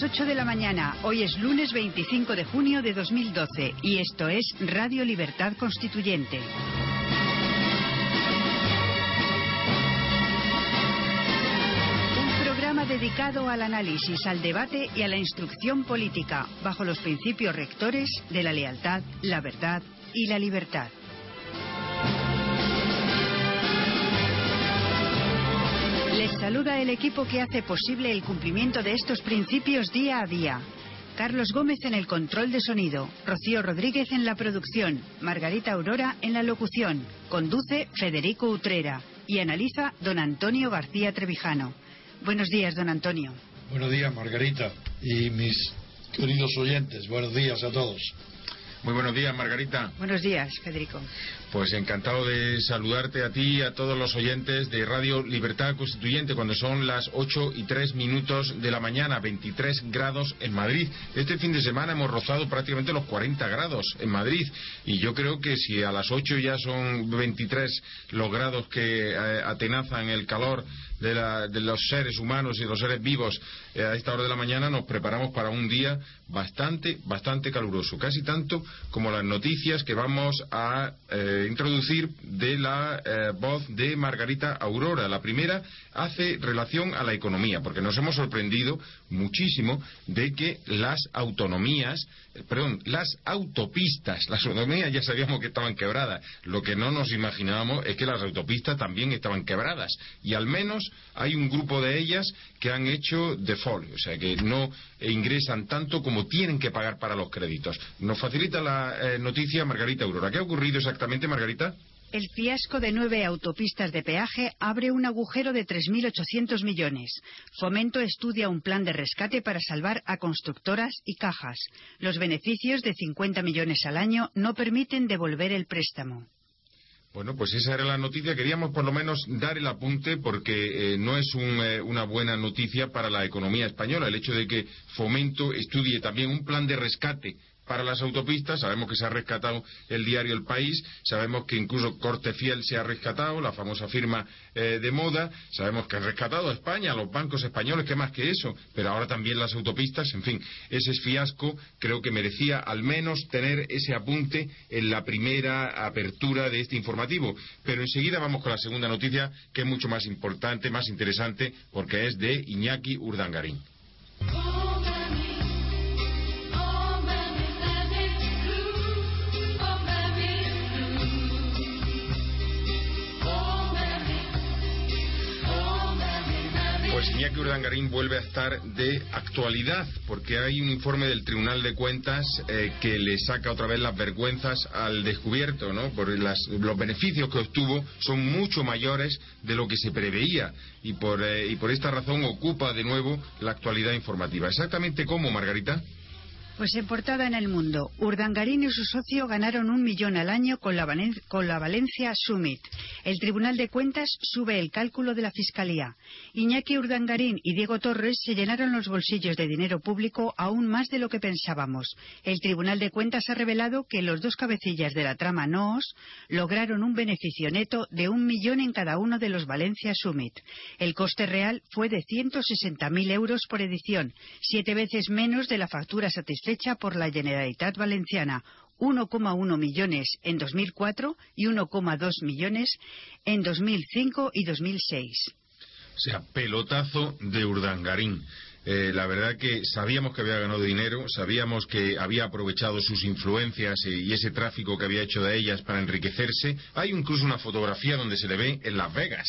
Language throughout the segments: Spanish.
Las 8 de la mañana. Hoy es lunes 25 de junio de 2012 y esto es Radio Libertad Constituyente. Un programa dedicado al análisis, al debate y a la instrucción política, bajo los principios rectores de la lealtad, la verdad y la libertad. Saluda el equipo que hace posible el cumplimiento de estos principios día a día. Carlos Gómez en el control de sonido, Rocío Rodríguez en la producción, Margarita Aurora en la locución, conduce Federico Utrera y analiza don Antonio García Trevijano. Buenos días, don Antonio. Buenos días, Margarita y mis queridos oyentes. Buenos días a todos. Muy buenos días, Margarita. Buenos días, Federico. Pues encantado de saludarte a ti y a todos los oyentes de Radio Libertad Constituyente cuando son las 8 y 3 minutos de la mañana, 23 grados en Madrid. Este fin de semana hemos rozado prácticamente los 40 grados en Madrid y yo creo que si a las 8 ya son 23 los grados que eh, atenazan el calor de, la- de los seres humanos y los seres vivos eh, a esta hora de la mañana, nos preparamos para un día bastante, bastante caluroso. Casi tanto como las noticias que vamos a eh, introducir de la eh, voz de Margarita Aurora. La primera hace relación a la economía, porque nos hemos sorprendido muchísimo de que las autonomías, perdón, las autopistas, las autonomías ya sabíamos que estaban quebradas. Lo que no nos imaginábamos es que las autopistas también estaban quebradas. Y al menos hay un grupo de ellas que han hecho default, o sea que no ingresan tanto como tienen que pagar para los créditos. Nos facilita la eh, noticia Margarita Aurora. ¿Qué ha ocurrido exactamente, Margarita? El fiasco de nueve autopistas de peaje abre un agujero de 3.800 millones. Fomento estudia un plan de rescate para salvar a constructoras y cajas. Los beneficios de 50 millones al año no permiten devolver el préstamo. Bueno, pues esa era la noticia. Queríamos por lo menos dar el apunte porque eh, no es un, eh, una buena noticia para la economía española el hecho de que Fomento estudie también un plan de rescate para las autopistas. Sabemos que se ha rescatado el diario El País, sabemos que incluso Corte Fiel se ha rescatado, la famosa firma eh, de moda, sabemos que han rescatado a España, a los bancos españoles, ¿qué más que eso? Pero ahora también las autopistas, en fin, ese es fiasco creo que merecía al menos tener ese apunte en la primera apertura de este informativo. Pero enseguida vamos con la segunda noticia, que es mucho más importante, más interesante, porque es de Iñaki Urdangarín. Pues Iñaki Urdangarín vuelve a estar de actualidad, porque hay un informe del Tribunal de Cuentas eh, que le saca otra vez las vergüenzas al descubierto, ¿no? Por las- los beneficios que obtuvo son mucho mayores de lo que se preveía y por, eh, y por esta razón ocupa de nuevo la actualidad informativa. ¿Exactamente cómo, Margarita? Pues en portada en el mundo, Urdangarín y su socio ganaron un millón al año con la, Valencia Summit. El Tribunal de Cuentas sube el cálculo de la Fiscalía. Iñaki Urdangarín y Diego Torres se llenaron los bolsillos de dinero público aún más de lo que pensábamos. El Tribunal de Cuentas ha revelado que los dos cabecillas de la trama NOOS lograron un beneficio neto de un millón en cada uno de los Valencia Summit. El coste real fue de 160.000 euros por edición, siete veces menos de la factura satisfecha por la Generalitat Valenciana, 1,1 millones en 2004 y 1,2 millones en 2005 y 2006. O sea, pelotazo de Urdangarín. Eh, la verdad que sabíamos que había ganado dinero, sabíamos que había aprovechado sus influencias y ese tráfico que había hecho de ellas para enriquecerse. Hay incluso una fotografía donde se le ve en Las Vegas,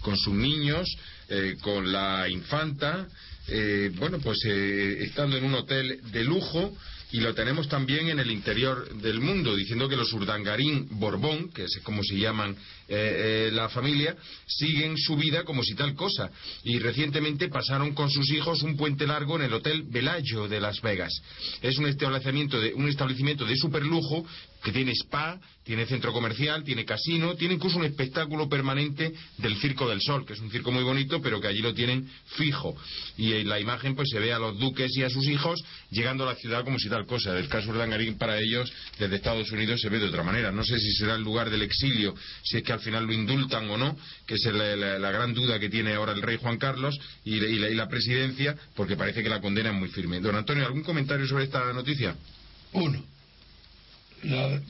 con sus niños, eh, con la infanta, eh, bueno, pues eh, estando en un hotel de lujo y lo tenemos también en el interior del mundo, diciendo que los Urdangarín Borbón, que es como se llaman eh, eh, la familia, siguen su vida como si tal cosa. Y recientemente pasaron con sus hijos un puente largo en el Hotel Bellagio de Las Vegas. Es un establecimiento de, un establecimiento de superlujo que tiene spa, tiene centro comercial, tiene casino, tiene incluso un espectáculo permanente del Circo del Sol, que es un circo muy bonito, pero que allí lo tienen fijo. Y en la imagen pues se ve a los duques y a sus hijos llegando a la ciudad como si tal cosa. El caso de Urdangarín para ellos desde Estados Unidos se ve de otra manera. No sé si será el lugar del exilio, si es que al final lo indultan o no, que es la, gran duda que tiene ahora el rey Juan Carlos y, la, presidencia, porque parece que la condena es muy firme. Don Antonio, ¿algún comentario sobre esta noticia? Uno, la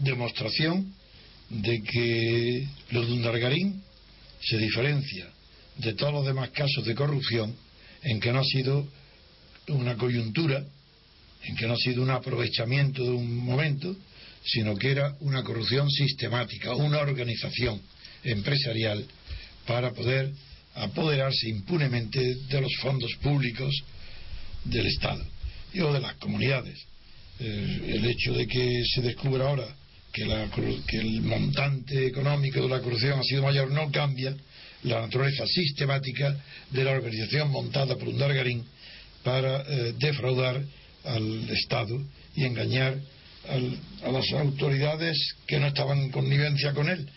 demostración de que los Dundargarín se diferencia de todos los demás casos de corrupción en que no ha sido una coyuntura, en que no ha sido un aprovechamiento de un momento, sino que era una corrupción sistemática, una organización empresarial para poder apoderarse impunemente de los fondos públicos del Estado y o de las comunidades. Eh, el hecho de que se descubra ahora que, que, el montante económico de la corrupción ha sido mayor no cambia la naturaleza sistemática de la organización montada por un Dargarín para eh, defraudar al Estado y engañar a las autoridades que no estaban en connivencia con él,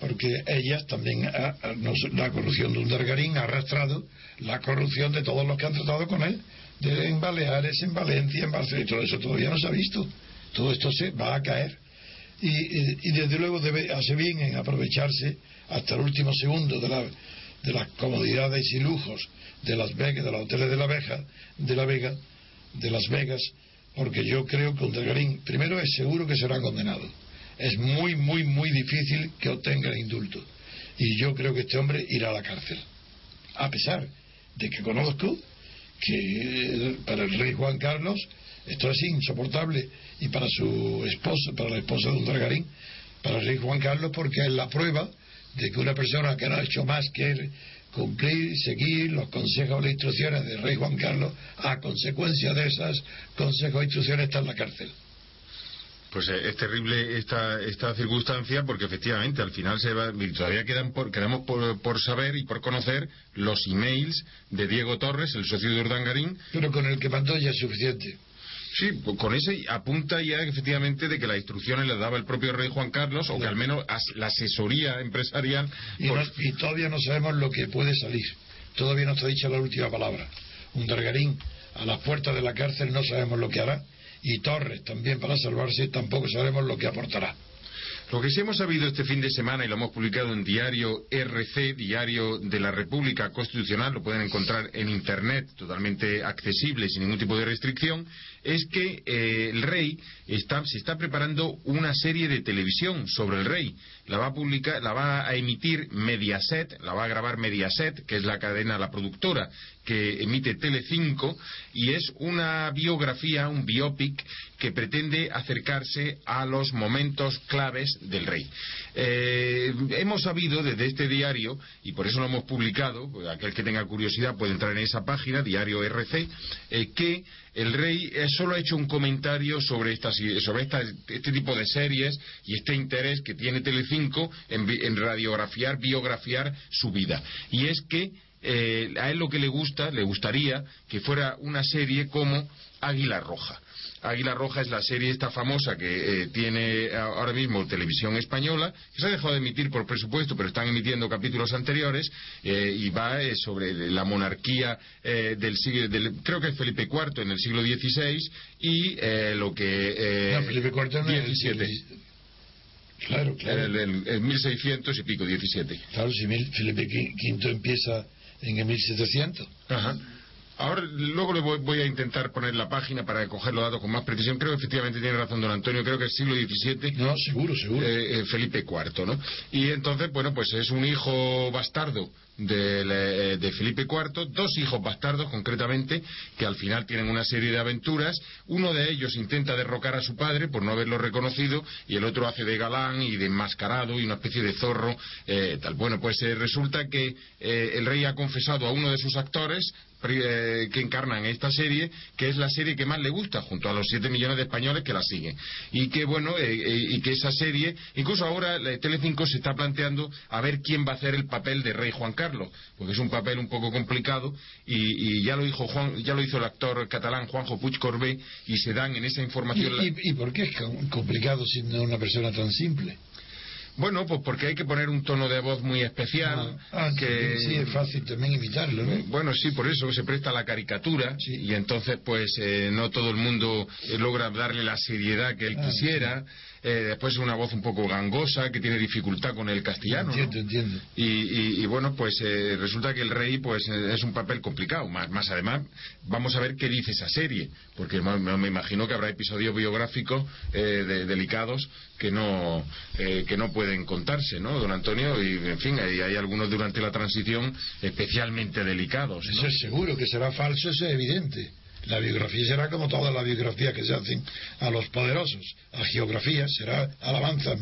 porque ellas también, la corrupción de un Dargarín ha arrastrado la corrupción de todos los que han tratado con él, de, en Baleares, en Valencia, en Barcelona, y todo eso todavía no se ha visto. Todo esto se va a caer. Y, y, desde luego debe, hace bien en aprovecharse hasta el último segundo de, la, de las comodidades y lujos de Las Vegas, de los hoteles de la Vega, de la Vega, de Las Vegas, porque yo creo que Untergarín, primero es seguro que será condenado. Es muy, muy, muy difícil que obtenga el indulto. Y yo creo que este hombre irá a la cárcel. A pesar de que conozco que para el rey Juan Carlos esto es insoportable y para su esposa, para la esposa de Untergarín, para el rey Juan Carlos, porque es la prueba de que una persona que no ha hecho más que cumplir, seguir los consejos e instrucciones del rey Juan Carlos, a consecuencia de esas consejos e instrucciones está en la cárcel. Pues eh, es terrible esta, esta circunstancia porque efectivamente al final se va, todavía quedan por, quedamos por, por, saber y por conocer los emails de Diego Torres, el socio de Urdangarín. Pero con el que mandó ya es suficiente. Sí, con ese apunta ya efectivamente de que las instrucciones las daba el propio rey Juan Carlos, o que al menos la asesoría empresarial. Y, todavía no sabemos lo que puede salir. Todavía no está dicha la última palabra. Un Dargarín a las puertas de la cárcel no sabemos lo que hará. Y Torres también para salvarse tampoco sabemos lo que aportará. Lo que sí hemos sabido este fin de semana y lo hemos publicado en Diario RC, Diario de la República Constitucional, lo pueden encontrar en Internet totalmente accesible sin ningún tipo de restricción, es que eh, el rey se está preparando una serie de televisión sobre el rey. La va a publicar, la va a emitir Mediaset, la va a grabar Mediaset, que es la cadena, la productora que emite Telecinco, y es una biografía, un biopic que pretende acercarse a los momentos claves del rey. Eh, hemos sabido desde este diario, y por eso lo hemos publicado, pues aquel que tenga curiosidad puede entrar en esa página, diario RC, eh, que el rey eh, solo ha hecho un comentario sobre, esta, sobre este tipo de series y este interés que tiene Telecinco en, en radiografiar, biografiar su vida. Y es que eh, a él lo que le gusta, le gustaría que fuera una serie como Águila Roja. Águila Roja es la serie esta famosa que eh, tiene ahora mismo Televisión Española, que se ha dejado de emitir por presupuesto, pero están emitiendo capítulos anteriores, eh, y va eh, sobre la monarquía del siglo, del, creo que es Felipe IV en el siglo XVI, y lo que... no, Felipe IV el 17. Claro, claro. En el, 1600 y pico, 17. Claro, si Felipe V empieza en el 1700. Ajá. Ahora, luego le voy, a intentar poner la página para coger los datos con más precisión. Creo que efectivamente tiene razón don Antonio, creo que es siglo XVII. No, seguro, seguro. Eh, eh, Felipe IV, ¿no? Y entonces, bueno, pues es un hijo bastardo de, de, Felipe IV, dos hijos bastardos concretamente, que al final tienen una serie de aventuras. Uno de ellos intenta derrocar a su padre por no haberlo reconocido y el otro hace de galán y de enmascarado y una especie de zorro. Eh, tal. Bueno, pues resulta que el rey ha confesado a uno de sus actores eh, que encarnan esta serie, que es la serie que más le gusta, junto a los 7 millones de españoles que la siguen. Y que, bueno, eh, eh, y que esa serie, incluso ahora Telecinco se está planteando a ver quién va a hacer el papel de rey Juan Carlos, porque es un papel un poco complicado y, ya lo dijo Juan, ya lo hizo el actor catalán Juanjo Puig Corbé y se dan en esa información. ¿Y, y por qué es complicado siendo una persona tan simple? Bueno, pues porque hay que poner un tono de voz muy especial. Ah, ah que sí, es fácil también imitarlo, ¿no? Bueno, sí, por eso se presta la caricatura y entonces pues eh, no todo el mundo eh, logra darle la seriedad que él ah, quisiera. Eh, después es una voz un poco gangosa que tiene dificultad con el castellano. Entiendo, entiendo. Y, bueno, pues eh, resulta que el rey pues eh, es un papel complicado. Más, más además, vamos a ver qué dice esa serie, porque me, imagino que habrá episodios biográficos delicados que no que no pueden contarse, ¿no, don Antonio? Y en fin, hay, hay algunos durante la transición especialmente delicados. Eso es seguro que será falso, eso es evidente. La biografía será como todas las biografías que se hacen a los poderosos. La geografía será alabanza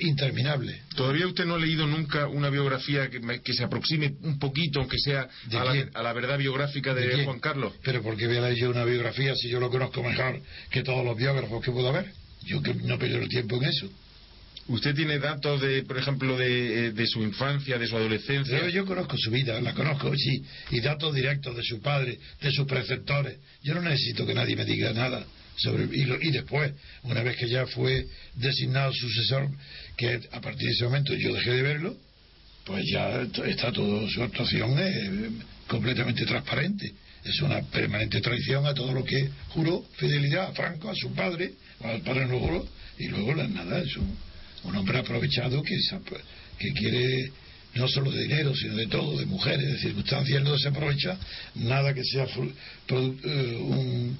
interminable. ¿Todavía usted no ha leído nunca una biografía que, se aproxime un poquito, aunque sea a la, verdad biográfica de, Juan Carlos? Pero ¿por qué voy a leer yo una biografía si yo lo conozco mejor que todos los biógrafos que puedo haber? Yo que no pierdo el tiempo en eso. ¿Usted tiene datos, de, por ejemplo, de, de su infancia, de su adolescencia? Yo, conozco su vida, la conozco, sí, y datos directos de su padre, de sus preceptores. Yo no necesito que nadie me diga nada sobre y, y después, una vez que ya fue designado sucesor, que a partir de ese momento yo dejé de verlo, pues ya está todo, su actuación es completamente transparente. Es una permanente traición a todo lo que juró, fidelidad a Franco, a su padre, al padre no juró, y luego nada, es un un hombre aprovechado que, quiere no solo de dinero, sino de todo, de mujeres, de circunstancias, no se aprovecha nada que sea eh, un,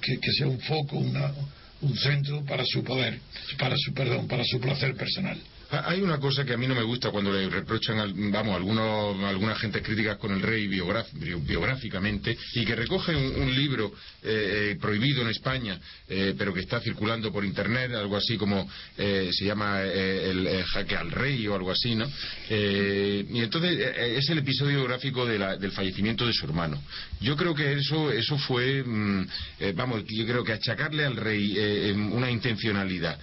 que, sea un foco, una, un centro para su poder, para su perdón, para su placer personal. Hay una cosa que a mí no me gusta cuando le reprochan, vamos, algunos, algunas gentes críticas con el rey biográficamente y que recoge un, libro eh, eh, prohibido en España, eh, pero que está circulando por internet, algo así como se llama el, jaque al rey o algo así, ¿no? y entonces es el episodio biográfico del fallecimiento de su hermano. Yo creo que eso, eso fue, mm, vamos, yo creo que achacarle al rey una intencionalidad,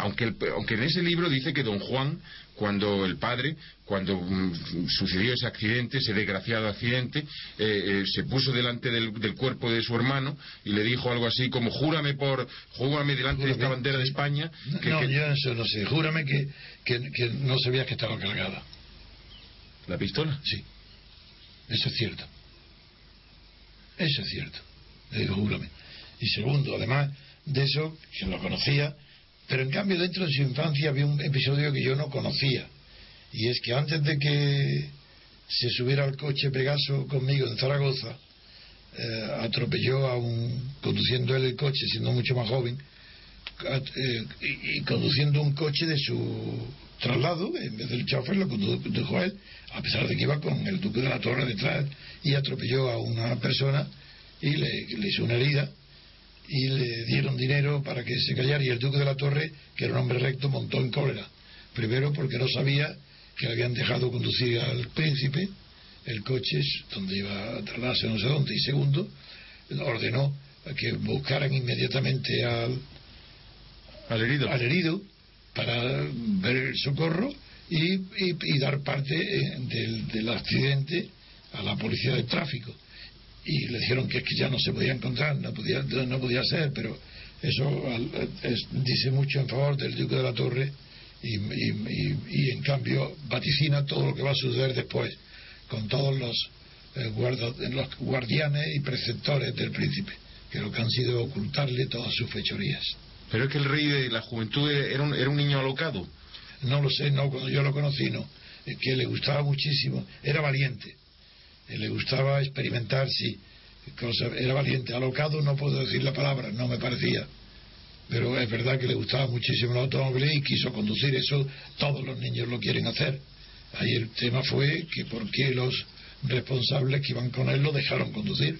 aunque, aunque en ese libro dice que don Juan, cuando el padre, cuando mm, sucedió ese accidente, ese desgraciado accidente, eh, eh, se puso delante del, cuerpo de su hermano y le dijo algo así como, júrame por, júrame delante de esta bandera de España. Que, no, yo eso no sé, júrame que, que, no sabías que estaba cargada. ¿La pistola? Sí. Eso es cierto. Eso es cierto. Le digo, júrame. Y segundo, además de eso, que lo conocía, pero en cambio dentro de su infancia había un episodio que yo no conocía. Y es que antes de que se subiera al coche Pegaso conmigo en Zaragoza, eh, atropelló a un, conduciendo él el coche, siendo mucho más joven, eh, y, conduciendo un coche de su traslado, en vez del chofer lo condujo a él, a pesar de que iba con el duque de la torre detrás, y atropelló a una persona y le hizo una herida y le dieron dinero para que se callara y el duque de la torre, que era un hombre recto, montó en cólera. Primero porque no sabía que le habían dejado conducir al príncipe el coche donde iba a trasladarse no sé dónde y segundo ordenó que buscaran inmediatamente al, al herido. al herido para ver el socorro y, y, dar parte eh, del, del accidente a la policía de tráfico y le dijeron que, que ya no se podía encontrar, no podía, no podía ser, pero eso dice mucho en favor del Duque de la Torre y, y, en cambio vaticina todo lo que va a suceder después con todos los, eh, los guardianes y preceptores del príncipe, que lo que han sido ocultarle todas sus fechorías. Pero es que el rey de la juventud era un, era un niño alocado. No lo sé, no, cuando yo lo conocí no, es que le gustaba muchísimo, era valiente le gustaba experimentar, sí. Era valiente, alocado no puedo decir la palabra, no me parecía. Pero es verdad que le gustaba muchísimo el automóvil y quiso conducir. Eso todos los niños lo quieren hacer. Ahí el tema fue que por qué los responsables que iban con él lo dejaron conducir.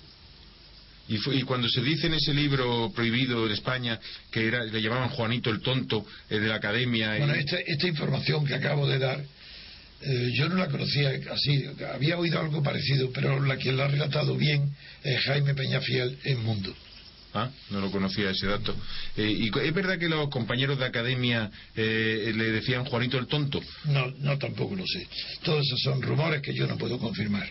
Y, y, cuando se dice en ese libro prohibido en España que era, le llamaban Juanito el Tonto de la Academia. Bueno, esta, esta información que acabo de dar Eh, yo no la conocía así, había oído algo parecido, pero la quien la ha relatado bien es Jaime Peñafiel en Mundo. Ah, no lo conocía ese dato. Eh, ¿Y es verdad que los compañeros de academia eh, le decían Juanito el tonto? No, no, tampoco lo sé. Todos esos son rumores que yo no puedo confirmar.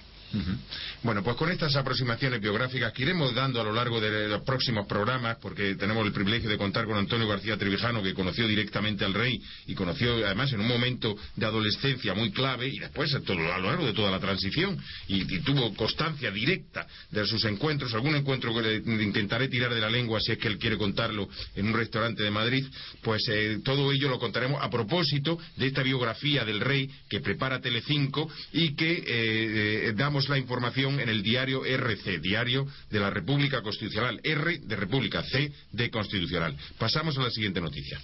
Bueno, pues con estas aproximaciones biográficas que iremos dando a lo largo de los próximos programas, porque tenemos el privilegio de contar con Antonio García Trevijano, que conoció directamente al rey y conoció además en un momento de adolescencia muy clave y después a, lo largo de toda la transición y, tuvo constancia directa de sus encuentros, algún encuentro que le intentaré tirar de la lengua si es que él quiere contarlo en un restaurante de Madrid, pues eh, todo ello lo contaremos a propósito de esta biografía del rey que prepara Telecinco y que eh, eh, damos la información en el diario RC, Diario de la República Constitucional. R de República, C de Constitucional. Pasamos a la siguiente noticia.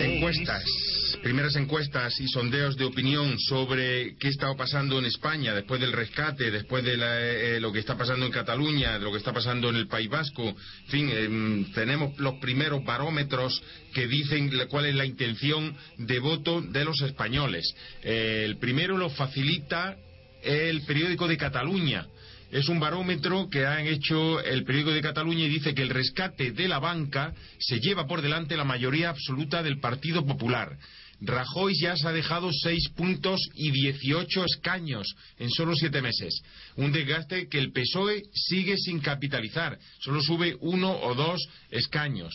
Encuestas primeras encuestas y sondeos de opinión sobre qué está pasando en España después del rescate, después de eh, lo que está pasando en Cataluña, de lo que está pasando en el País Vasco, en fin, em, tenemos los primeros barómetros que dicen cuál es la intención de voto de los españoles. Eh, el primero lo facilita el periódico de Cataluña es un barómetro que han hecho el periódico de Cataluña y dice que el rescate de la banca se lleva por delante la mayoría absoluta del Partido Popular. Rajoy ya se ha dejado seis puntos y dieciocho escaños en solo siete meses. Un desgaste que el PSOE sigue sin capitalizar. Solo sube uno o dos escaños.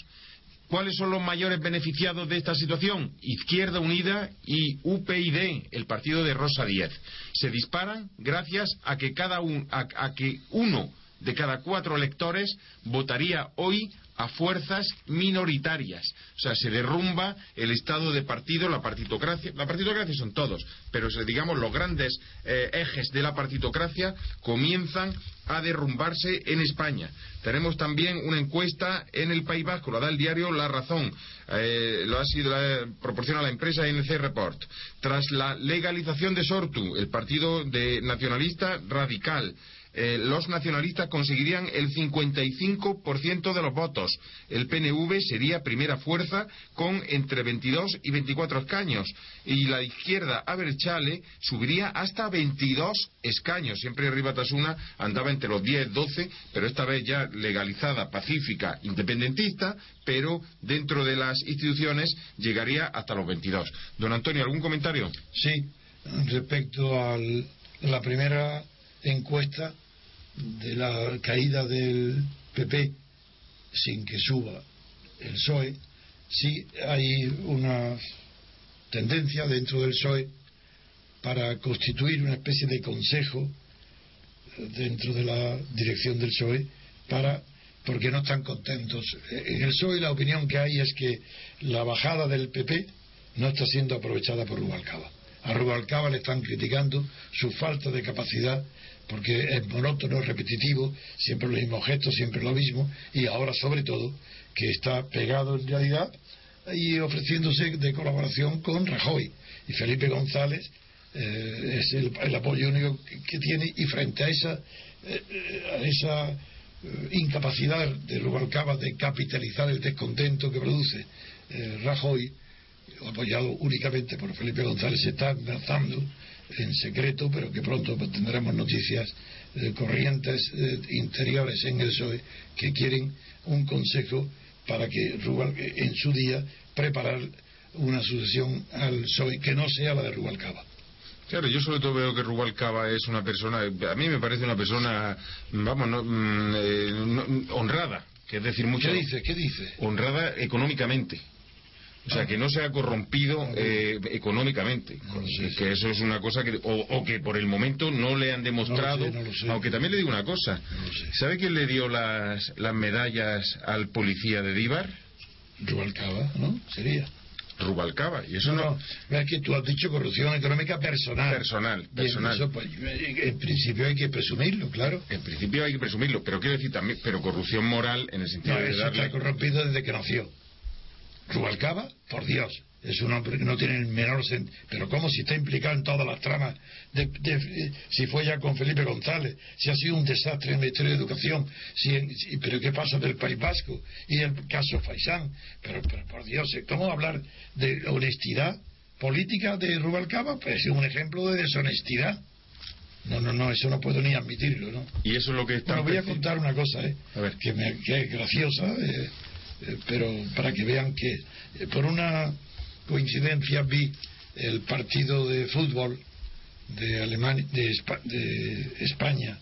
¿Cuáles son los mayores beneficiados de esta situación? Izquierda Unida y UPyD, el partido de Rosa Díez. Se disparan gracias a que, cada a que uno de cada cuatro electores votaría hoy a fuerzas minoritarias. O sea, se derrumba el estado de partido, la partitocracia. La partitocracia son todos, pero digamos los grandes eh, ejes de la partitocracia comienzan a derrumbarse en España. Tenemos también una encuesta en el País Vasco, la da el diario La Razón, eh, lo ha sido la, proporciona la empresa NC Report. Tras la legalización de Sortu, el partido de nacionalista radical, eh, los nacionalistas conseguirían el 55% de los votos. El PNV sería primera fuerza con entre 22 y 24 escaños. Y la izquierda Aberchale subiría hasta 22 escaños. Siempre Tasuna andaba entre los 10 12, pero esta vez ya legalizada, pacífica, independentista, pero dentro de las instituciones llegaría hasta los 22. Don Antonio, ¿algún comentario? Sí, respecto a la primera encuesta de la caída del PP sin que suba el PSOE, sí hay una tendencia dentro del PSOE para constituir una especie de consejo dentro de la dirección del PSOE para porque no están contentos. En el PSOE la opinión que hay es que la bajada del PP no está siendo aprovechada por Rubalcaba. A Rubalcaba le están criticando su falta de capacidad porque es monótono, repetitivo, siempre los mismos gestos, siempre lo mismo, y ahora sobre todo que está pegado en realidad y ofreciéndose de colaboración con Rajoy. Y Felipe González eh, es el, apoyo único que, tiene y frente a esa, eh, a esa eh, incapacidad de Rubalcaba de capitalizar el descontento que produce Rajoy, apoyado únicamente por Felipe González, se está amenazando en secreto, pero que pronto tendremos noticias eh, corrientes eh, interiores en el PSOE que quieren un consejo para que en su día preparar una sucesión al PSOE que no sea la de Rubalcaba. Claro, yo sobre todo veo que Rubalcaba es una persona, a mí me parece una persona, vamos, mm, eh, honrada, que es decir mucho. ¿Qué dice? ¿Qué dice? Honrada económicamente. O sea, que no se ha corrompido eh, económicamente. que eso es una cosa que. O, que por el momento no le han demostrado. Aunque también le digo una cosa. ¿Sabe quién le dio las, las medallas al policía de Díbar? Rubalcaba, ¿no? Sería. Rubalcaba, y eso no. no... Es que tú has dicho corrupción económica personal. Personal, personal. Pues, en principio hay que presumirlo, claro. En principio hay que presumirlo, pero quiero decir también, pero corrupción moral en el sentido de darle... está corrompido desde que nació. Rubalcaba, por Dios, es un hombre que no tiene el menor sentido. Pero ¿cómo si está implicado en todas las tramas? De, si fue ya con Felipe González, si ha sido un desastre en el Ministerio de Educación, si, pero ¿qué pasa del País Vasco? Y el caso Faisán. Pero, pero por Dios, ¿cómo hablar de honestidad política de Rubalcaba? Pues es un ejemplo de deshonestidad. No, no, no, eso no puedo ni admitirlo, ¿no? Y eso es lo que está... Bueno, voy a contar una cosa, ¿eh? A ver. Que, me, que es graciosa, eh, eh, pero para que vean que eh, por una coincidencia vi el partido de fútbol de, Alemania, de, España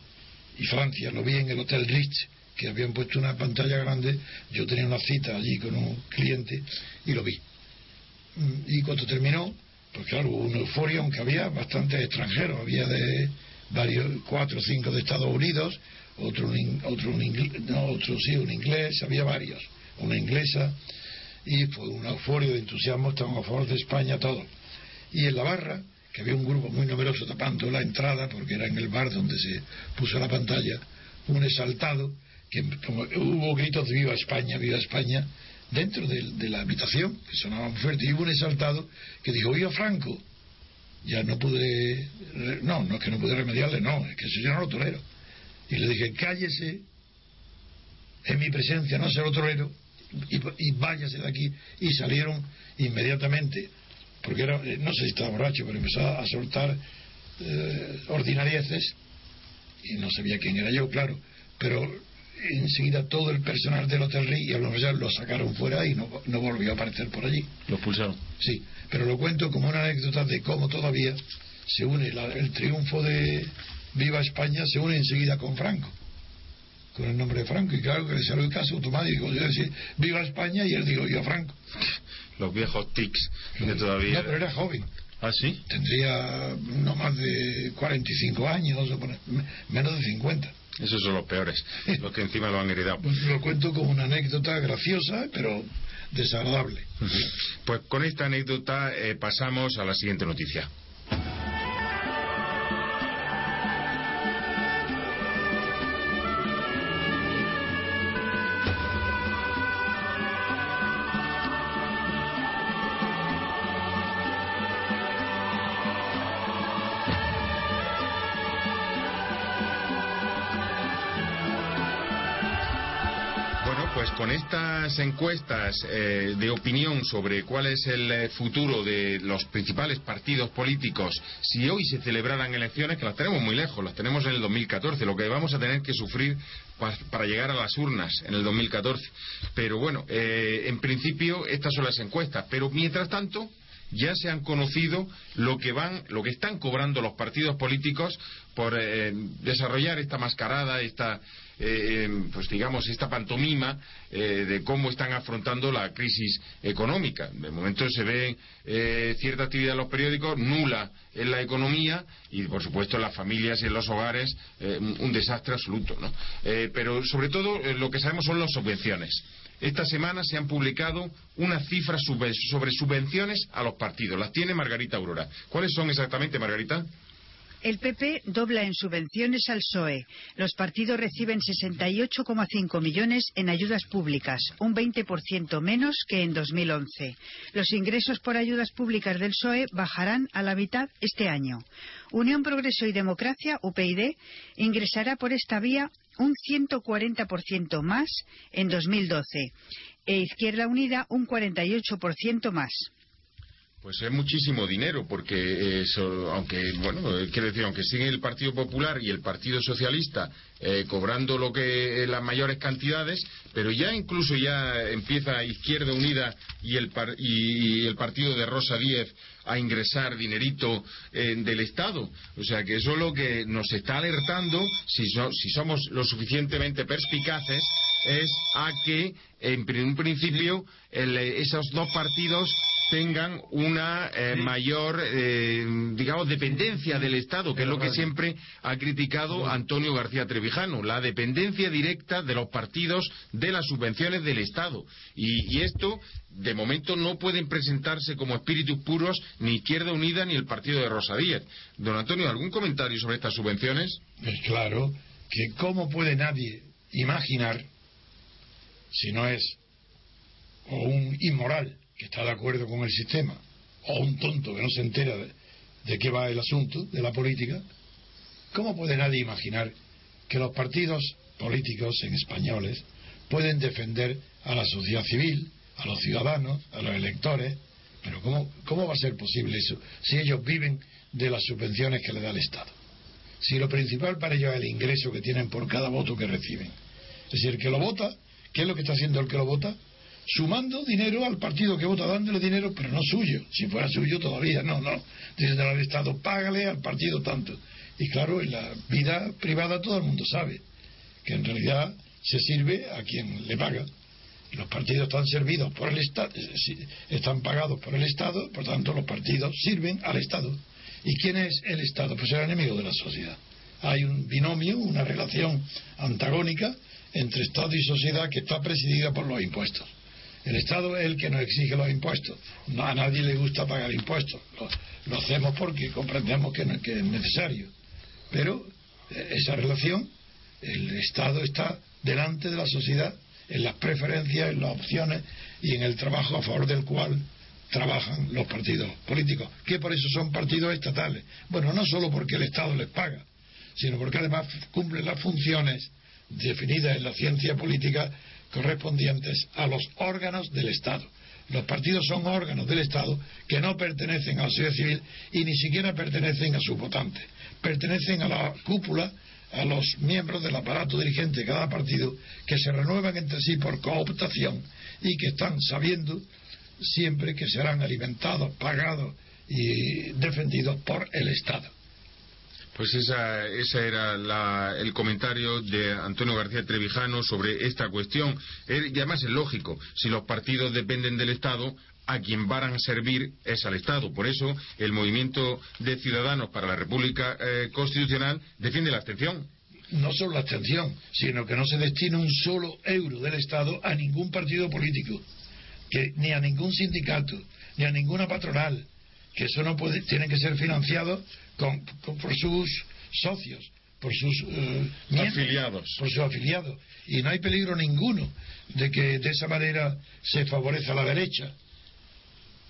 y Francia, lo vi en el Hotel Ritz, que habían puesto una pantalla grande, yo tenía una cita allí con un cliente y lo vi. Mm, y cuando terminó, pues claro, hubo una euforia, aunque había bastantes extranjeros, había de varios, cuatro o cinco de Estados Unidos, otro, otro, no, otro sí, un inglés, había varios, una inglesa, y fue una euforia de entusiasmo, estaban a favor de España todos. Y en la barra, que había un grupo muy numeroso tapando la entrada, porque era en el bar donde se puso la pantalla, un exaltado, que hubo gritos de viva España, viva España, dentro de, la habitación, que sonaban fuerte, y hubo un exaltado que dijo, oiga Franco, ya no pude, no, no es que no pude remediarle, no, es que soy yo no lo. Y le dije, cállese en mi presencia, no se lo y, váyase de aquí. Y salieron inmediatamente, porque era, eh, no sé si estaba borracho, pero empezó a soltar eh, ordinarieces, y no sabía quién era yo, claro, pero enseguida todo el personal del Hotel Rey y a los lo sacaron fuera y no, no volvió a aparecer por allí. ¿Lo expulsaron? Sí, pero lo cuento como una anécdota de cómo todavía se une el triunfo de Viva España, se une enseguida con Franco con el nombre de Franco y claro que le salió el caso automático yo decía viva España y él dijo yo Franco los viejos tics de todavía no pero era joven. ¿Ah, sí? tendría no más de 45 años menos de 50 esos son los peores los que encima lo han heredado. Pues lo cuento como una anécdota graciosa pero desagradable. Pues con esta anécdota eh, pasamos a la siguiente noticia encuestas eh, de opinión sobre cuál es el eh, futuro de los principales partidos políticos, si hoy se celebraran elecciones, que las tenemos muy lejos, las tenemos en el 2014, lo que vamos a tener que sufrir para llegar a las urnas en el 2014. Pero bueno, eh, en principio estas son las encuestas. Pero mientras tanto, ya se han conocido lo que van, lo que están cobrando los partidos políticos por eh, desarrollar esta mascarada, esta, eh, pues digamos, esta pantomima eh, de cómo están afrontando la crisis económica. De momento se ve cierta actividad en los periódicos, nula en la economía y, por supuesto, en las familias y en los hogares un desastre absoluto. ¿no? pero, sobre todo, lo que sabemos son las subvenciones. Esta semana se han publicado unas cifras sobre subvenciones a los partidos. Las tiene Margarita Aurora. ¿Cuáles son exactamente, Margarita? El PP dobla en subvenciones al PSOE. Los partidos reciben 68,5 millones en ayudas públicas, un 20% menos que en 2011. Los ingresos por ayudas públicas del PSOE bajarán a la mitad este año. Unión Progreso y Democracia, UPyD, ingresará por esta vía un 140% más en 2012 e Izquierda Unida un 48% más. Pues es muchísimo dinero, porque aunque, bueno, eh, quiero decir, aunque sigue el Partido Popular y el Partido Socialista eh, cobrando lo que eh, las mayores cantidades, pero ya incluso ya empieza Izquierda Unida y el, y, el partido de Rosa Díez a ingresar dinerito del Estado. O sea que eso es lo que nos está alertando, si, si somos lo suficientemente perspicaces, es a que en un principio esos dos partidos tengan una eh, mayor, eh, digamos, dependencia del Estado, que es lo que siempre ha criticado Antonio García Trevijano, la dependencia directa de los partidos de las subvenciones del Estado. Y, esto, de momento, no pueden presentarse como espíritus puros ni Izquierda Unida ni el partido de Rosa Díez. Don Antonio, ¿algún comentario sobre estas subvenciones? Pues claro, que cómo puede nadie imaginar, si no es o un inmoral, que está de acuerdo con el sistema, o un tonto que no se entera de, qué va el asunto, de la política, ¿cómo puede nadie imaginar que los partidos políticos en españoles pueden defender a la sociedad civil, a los ciudadanos, a los electores? Pero ¿cómo, cómo va a ser posible eso si ellos viven de las subvenciones que le da el Estado? Si lo principal para ellos es el ingreso que tienen por cada voto que reciben. Es decir, el que lo vota, ¿qué es lo que está haciendo el que lo vota? Sumando dinero al partido que vota, dándole dinero, pero no suyo. Si fuera suyo todavía, no, no. Desde el Estado, págale al partido tanto. Y claro, en la vida privada todo el mundo sabe que en realidad se sirve a quien le paga. Los partidos están servidos por el Estado, están pagados por el Estado, por tanto los partidos sirven al Estado. ¿Y quién es el Estado? Pues el enemigo de la sociedad. Hay un binomio, una relación antagónica entre Estado y sociedad que está presidida por los impuestos. El Estado es el que nos exige los impuestos. No, a nadie le gusta pagar impuestos. Lo, hacemos porque comprendemos que, que es necesario. Pero eh, esa relación, el Estado está delante de la sociedad en las preferencias, en las opciones y en el trabajo a favor del cual trabajan los partidos políticos, que por eso son partidos estatales. Bueno, no solo porque el Estado les paga, sino porque además cumplen las funciones definidas en la ciencia política correspondientes a los órganos del Estado. Los partidos son órganos del Estado que no pertenecen a la sociedad civil y ni siquiera pertenecen a sus votantes. Pertenecen a la cúpula, a los miembros del aparato dirigente de cada partido que se renuevan entre sí por cooptación y que están sabiendo siempre que serán alimentados, pagados y defendidos por el Estado. Pues esa, ese era el comentario de Antonio García Trevijano sobre esta cuestión. y además es lógico, si los partidos dependen del Estado, a quien van a servir es al Estado. Por eso el movimiento de Ciudadanos para la República eh, Constitucional defiende la abstención. No solo la abstención, sino que no se destina un solo euro del Estado a ningún partido político que ni a ningún sindicato, ni a ninguna patronal, que eso no puede, tiene que ser financiado con, por sus socios, por sus eh, afiliados. Por sus afiliados. Y no hay peligro ninguno de que de esa manera se favorezca la derecha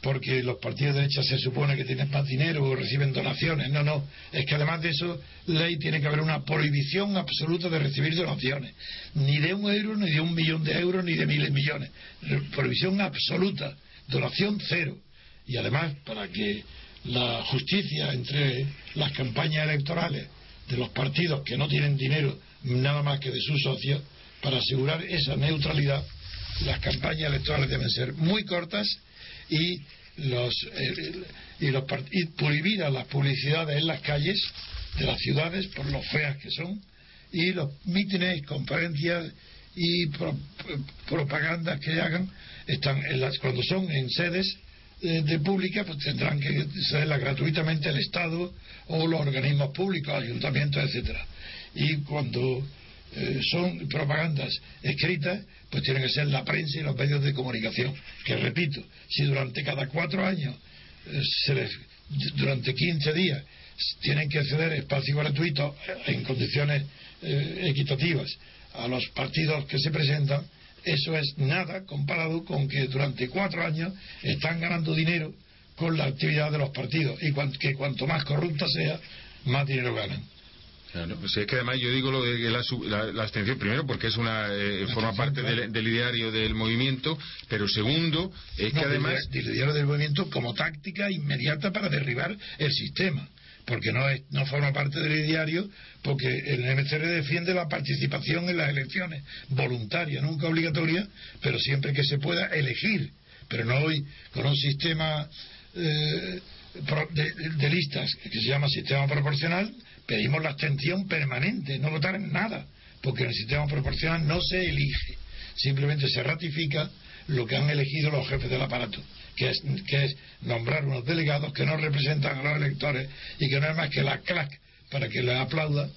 porque los partidos de derecha se supone que tienen más dinero o reciben donaciones. No, no. Es que además de eso, ley tiene que haber una prohibición absoluta de recibir donaciones. Ni de un euro, ni de un millón de euros, ni de miles millones. Prohibición absoluta. Donación cero. Y además, para que la justicia entre las campañas electorales de los partidos que no tienen dinero nada más que de sus socios, para asegurar esa neutralidad, las campañas electorales deben ser muy cortas y los, eh, y, los prohibir a las publicidades en las calles de las ciudades por lo feas que son y los mítines, conferencias y propagandas que hagan están en las, cuando son en sedes eh, de pública pues tendrán que cederlas gratuitamente el Estado o los organismos públicos, ayuntamientos, etcétera. Y cuando eh, son propagandas escritas, pues tienen que ser la prensa y los medios de comunicación. Que repito, si durante cada cuatro años, eh, se les, durante 15 días, tienen que ceder espacio gratuito en condiciones equitativas a los partidos que se presentan, eso es nada comparado con que durante cuatro años están ganando dinero con la actividad de los partidos. Y que cuanto más corrupta sea, más dinero ganan. Claro, pues es que además yo digo lo de la, abstención, primero porque es una eh, forma parte del, ideario del movimiento, pero segundo es que además... Del, ideario del movimiento como táctica inmediata para derribar el sistema, porque no, es, no forma parte del ideario, porque el MCR defiende la participación en las elecciones, voluntaria, nunca obligatoria, pero siempre que se pueda elegir, pero no hoy con un sistema... Eh, de, listas que se llama sistema proporcional, pedimos la abstención permanente, no votar en nada, porque en el sistema proporcional no se elige, simplemente se ratifica lo que han elegido los jefes del aparato, que es, que es nombrar unos delegados que no representan a los electores y que no es más que la clac para que le aplauda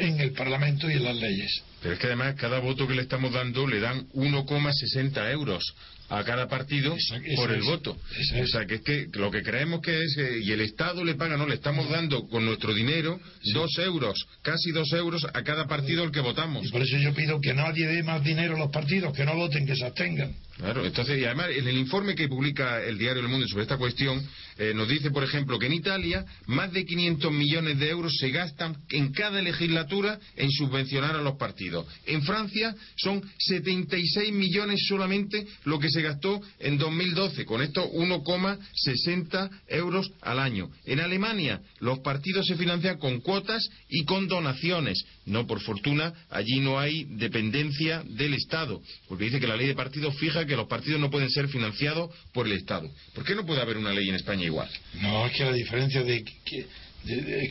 en el Parlamento y en las leyes. Pero es que además cada voto que le estamos dando le dan 1,60 euros a cada partido por el voto. o sea, que es que lo que creemos que es, eh, y el Estado le paga, no, le estamos dando con nuestro dinero dos euros, casi dos euros a cada partido al que votamos. Y por eso yo pido que nadie dé más dinero a los partidos, que no voten, que se abstengan. Claro, entonces, y además, en el informe que publica el diario El Mundo sobre esta cuestión, eh, nos dice, por ejemplo, que en Italia más de 500 millones de euros se gastan en cada legislatura en subvencionar a los partidos. En Francia son 76 millones solamente lo que se gastó en 2012, con esto 1,60 euros al año. En Alemania los partidos se financian con cuotas y con donaciones. No, por fortuna, allí no hay dependencia del Estado, porque dice que la ley de partidos fija que los partidos no pueden ser financiados por el Estado. ¿Por qué no puede haber una ley en España igual? No, es que la diferencia de que,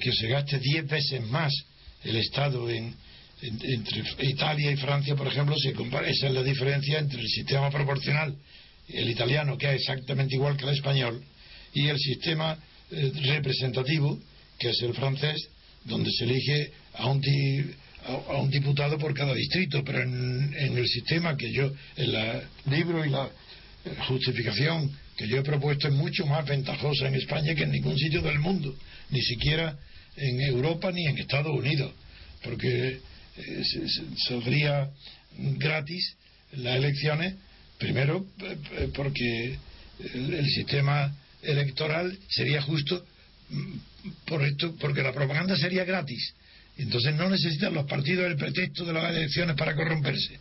que se gaste 10 veces más el Estado en, entre Italia y Francia, por ejemplo, se compara, esa es la diferencia entre el sistema proporcional, el italiano, que es exactamente igual que el español, y el sistema eh, representativo, que es el francés, donde se elige a un, a, un diputado por cada distrito, pero en, el sistema que yo, en el libro y la eh, justificación que yo he propuesto es mucho más ventajosa en España que en ningún sitio del mundo, ni siquiera en Europa ni en Estados Unidos, porque eh, saldría gratis las elecciones, primero eh, porque el, sistema electoral sería justo mm, por esto, porque la propaganda sería gratis entonces no necesitan los partidos el pretexto de las elecciones para corromperse.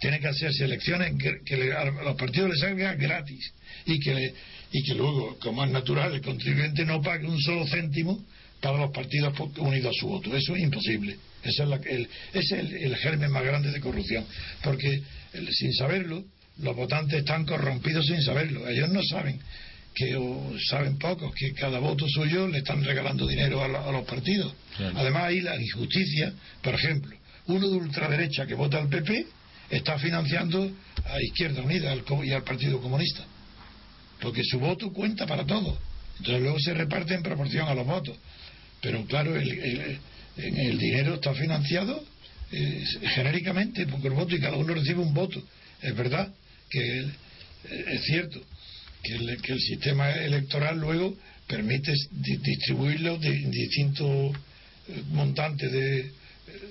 Tienen que hacerse elecciones que, a los partidos les salgan gratis y que, y que luego, como es natural, el contribuyente no pague un solo céntimo para los partidos unidos a su voto. Eso es imposible. Ese es, el, es el, germen más grande de corrupción. Porque sin saberlo, los votantes están corrompidos sin saberlo. Ellos no saben que saben pocos que cada voto suyo le están regalando dinero a, los partidos. Además hay la injusticia, por ejemplo, uno de ultraderecha que vota al PP está financiando a Izquierda Unida y al Partido Comunista, porque su voto cuenta para todo. Entonces luego se reparte en proporción a los votos. Pero claro, el, el, dinero está financiado eh, genéricamente, el voto y cada uno recibe un voto. Es verdad que es cierto que el, sistema electoral luego permite distribuirlo de distintos eh, montantes de eh,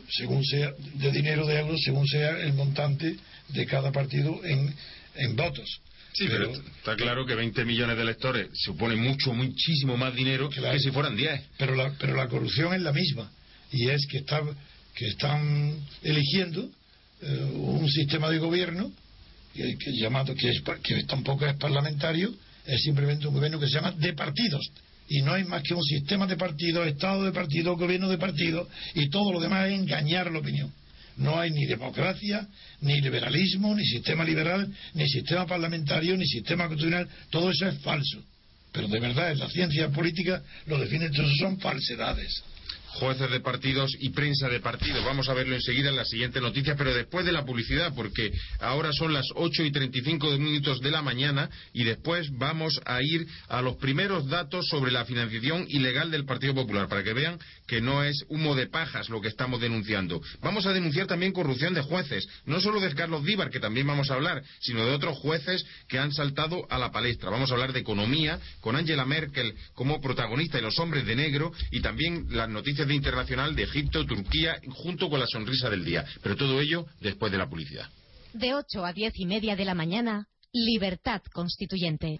según sea de dinero de euros según sea el montante de cada partido en, en votos. Sí, pero, está claro que 20 millones de electores supone mucho, muchísimo más dinero que si fueran 10. Pero la, pero la corrupción es la misma y es que, está, que están eligiendo eh, un sistema de gobierno que, llamado, que, es, que tampoco es parlamentario, es simplemente un gobierno que se llama de partidos. Y no hay más que un sistema de partidos, Estado de partidos, gobierno de partidos, y todo lo demás es engañar la opinión. No hay ni democracia, ni liberalismo, ni sistema liberal, ni sistema parlamentario, ni sistema constitucional. Todo eso es falso. Pero de verdad, en la ciencia política lo definen, eso son falsedades jueces de partidos y prensa de partidos. Vamos a verlo enseguida en la siguiente noticia, pero después de la publicidad, porque ahora son las 8 y 35 minutos de la mañana y después vamos a ir a los primeros datos sobre la financiación ilegal del Partido Popular, para que vean que no es humo de pajas lo que estamos denunciando. Vamos a denunciar también corrupción de jueces, no solo de Carlos Díbar, que también vamos a hablar, sino de otros jueces que han saltado a la palestra. Vamos a hablar de economía con Angela Merkel como protagonista y los hombres de negro y también las noticias internacional de Egipto, Turquía, junto con la sonrisa del día. Pero todo ello después de la publicidad. De 8 a 10 y media de la mañana, Libertad Constituyente.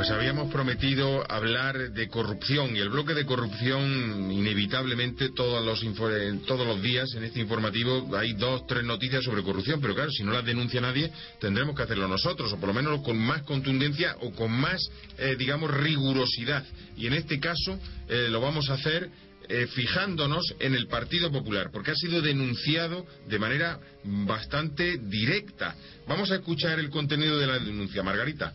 Pues habíamos prometido hablar de corrupción y el bloque de corrupción inevitablemente todos los todos los días en este informativo hay dos tres noticias sobre corrupción, pero claro si no las denuncia nadie tendremos que hacerlo nosotros o por lo menos con más contundencia o con más eh, digamos rigurosidad y en este caso eh, lo vamos a hacer eh, fijándonos en el Partido Popular, porque ha sido denunciado de manera bastante directa. Vamos a escuchar el contenido de la denuncia, Margarita.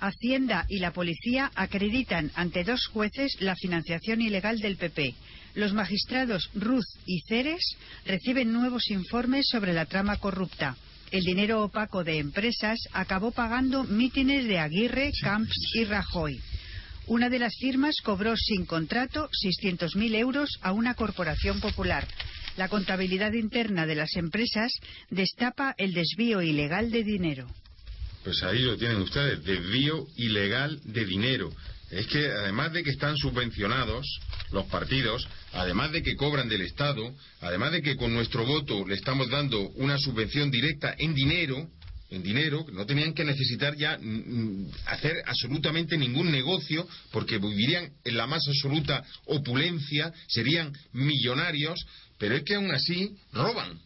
Hacienda y la policía acreditan ante dos jueces la financiación ilegal del PP. Los magistrados Ruz y Ceres reciben nuevos informes sobre la trama corrupta. El dinero opaco de empresas acabó pagando mítines de Aguirre, Camps y Rajoy. Una de las firmas cobró sin contrato 600.000 euros a una corporación popular. La contabilidad interna de las empresas destapa el desvío ilegal de dinero. Pues ahí lo tienen ustedes, desvío ilegal de dinero. Es que además de que están subvencionados los partidos, además de que cobran del Estado, además de que con nuestro voto le estamos dando una subvención directa en dinero, en dinero, no tenían que necesitar ya mm, mm, hacer absolutamente ningún negocio porque vivirían en la más absoluta opulencia, serían millonarios, pero es que aún así roban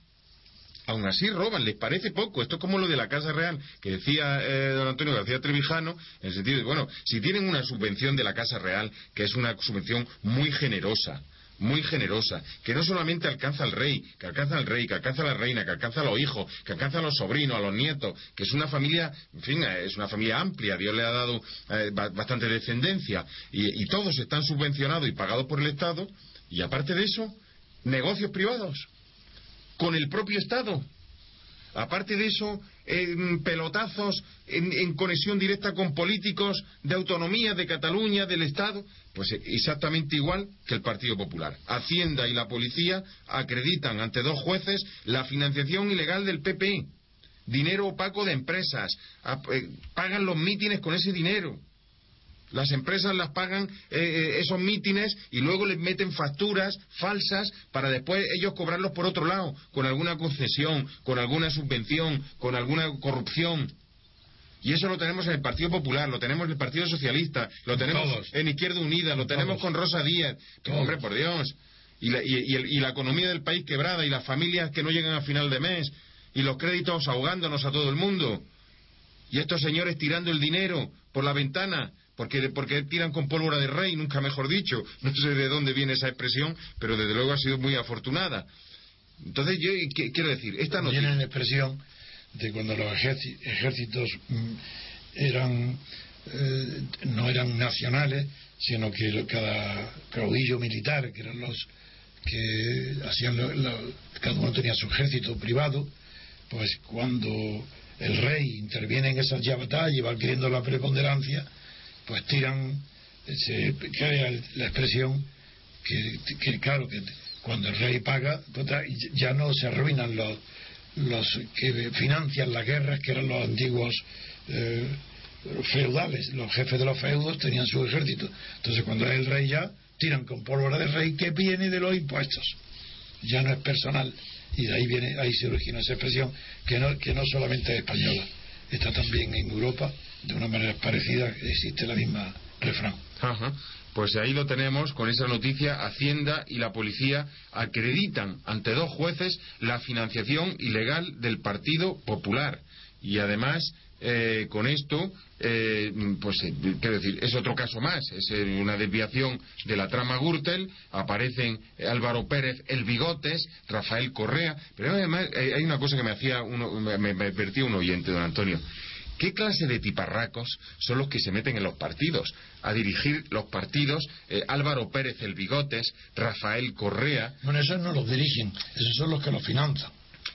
aún así roban, les parece poco. Esto es como lo de la Casa Real, que decía eh, don Antonio García Trevijano, en el sentido de, bueno, si tienen una subvención de la Casa Real, que es una subvención muy generosa, muy generosa, que no solamente alcanza al rey, que alcanza al rey, que alcanza a la reina, que alcanza a los hijos, que alcanza a los sobrinos, a los nietos, que es una familia, en fin, eh, es una familia amplia, Dios le ha dado eh, bastante descendencia, y todos están subvencionados y pagados por el Estado, y aparte de eso, negocios privados con el propio Estado. Aparte de eso, en pelotazos, en, conexión directa con políticos de autonomía de Cataluña, del Estado, pues exactamente igual que el Partido Popular. Hacienda y la policía acreditan ante dos jueces la financiación ilegal del PP, dinero opaco de empresas, eh, pagan los mítines con ese dinero. Las empresas las pagan eh, eh, esos mítines y luego les meten facturas falsas para después ellos cobrarlos por otro lado, con alguna concesión, con alguna subvención, con alguna corrupción. Y eso lo tenemos en el Partido Popular, lo tenemos en el Partido Socialista, lo tenemos en Izquierda Unida, lo tenemos con Rosa Díaz. hombre, por Dios. Y la, y la economía del país quebrada y las familias que no llegan a final de mes y los créditos ahogándonos a todo el mundo. Y estos señores tirando el dinero por la ventana porque, porque tiran con pólvora de rey, nunca mejor dicho. No sé de dónde viene esa expresión, pero desde luego ha sido muy afortunada. Entonces, yo quiero decir, esta noticia... Viene la expresión de cuando los ejércitos mm, eran eh, no eran nacionales, sino que cada caudillo militar, que eran los que hacían cada uno tenía su ejército privado, pues cuando el rey interviene en esas batallas y va adquiriendo la preponderancia, pues tiran, se crea la expresión que, claro, que cuando el rey paga, pues, ya no se arruinan los, los que financian las guerras, que eran los antiguos eh, feudales, los jefes de los feudos tenían su ejército. Entonces cuando es el rey ya, tiran con pólvora de rey que viene de los impuestos. Ya no es personal. Y de ahí viene, ahí se origina esa expresión que no, que no solamente es española, está también en Europa de una manera parecida existe la misma refrán. Pues ahí lo tenemos con esa noticia. Hacienda y la policía acreditan ante dos jueces la financiación ilegal del Partido Popular. Y además, eh, con esto, eh, pues eh, quiero decir, es otro caso más, es una desviación de la trama Gürtel, aparecen Álvaro Pérez, el Bigotes, Rafael Correa, pero además hay una cosa que me hacía uno, me, advertía un oyente, don Antonio, ¿Qué clase de tiparracos son los que se meten en los partidos? A dirigir los partidos eh, Álvaro Pérez el Bigotes, Rafael Correa. Bueno, esos no los dirigen, esos son los que los financian.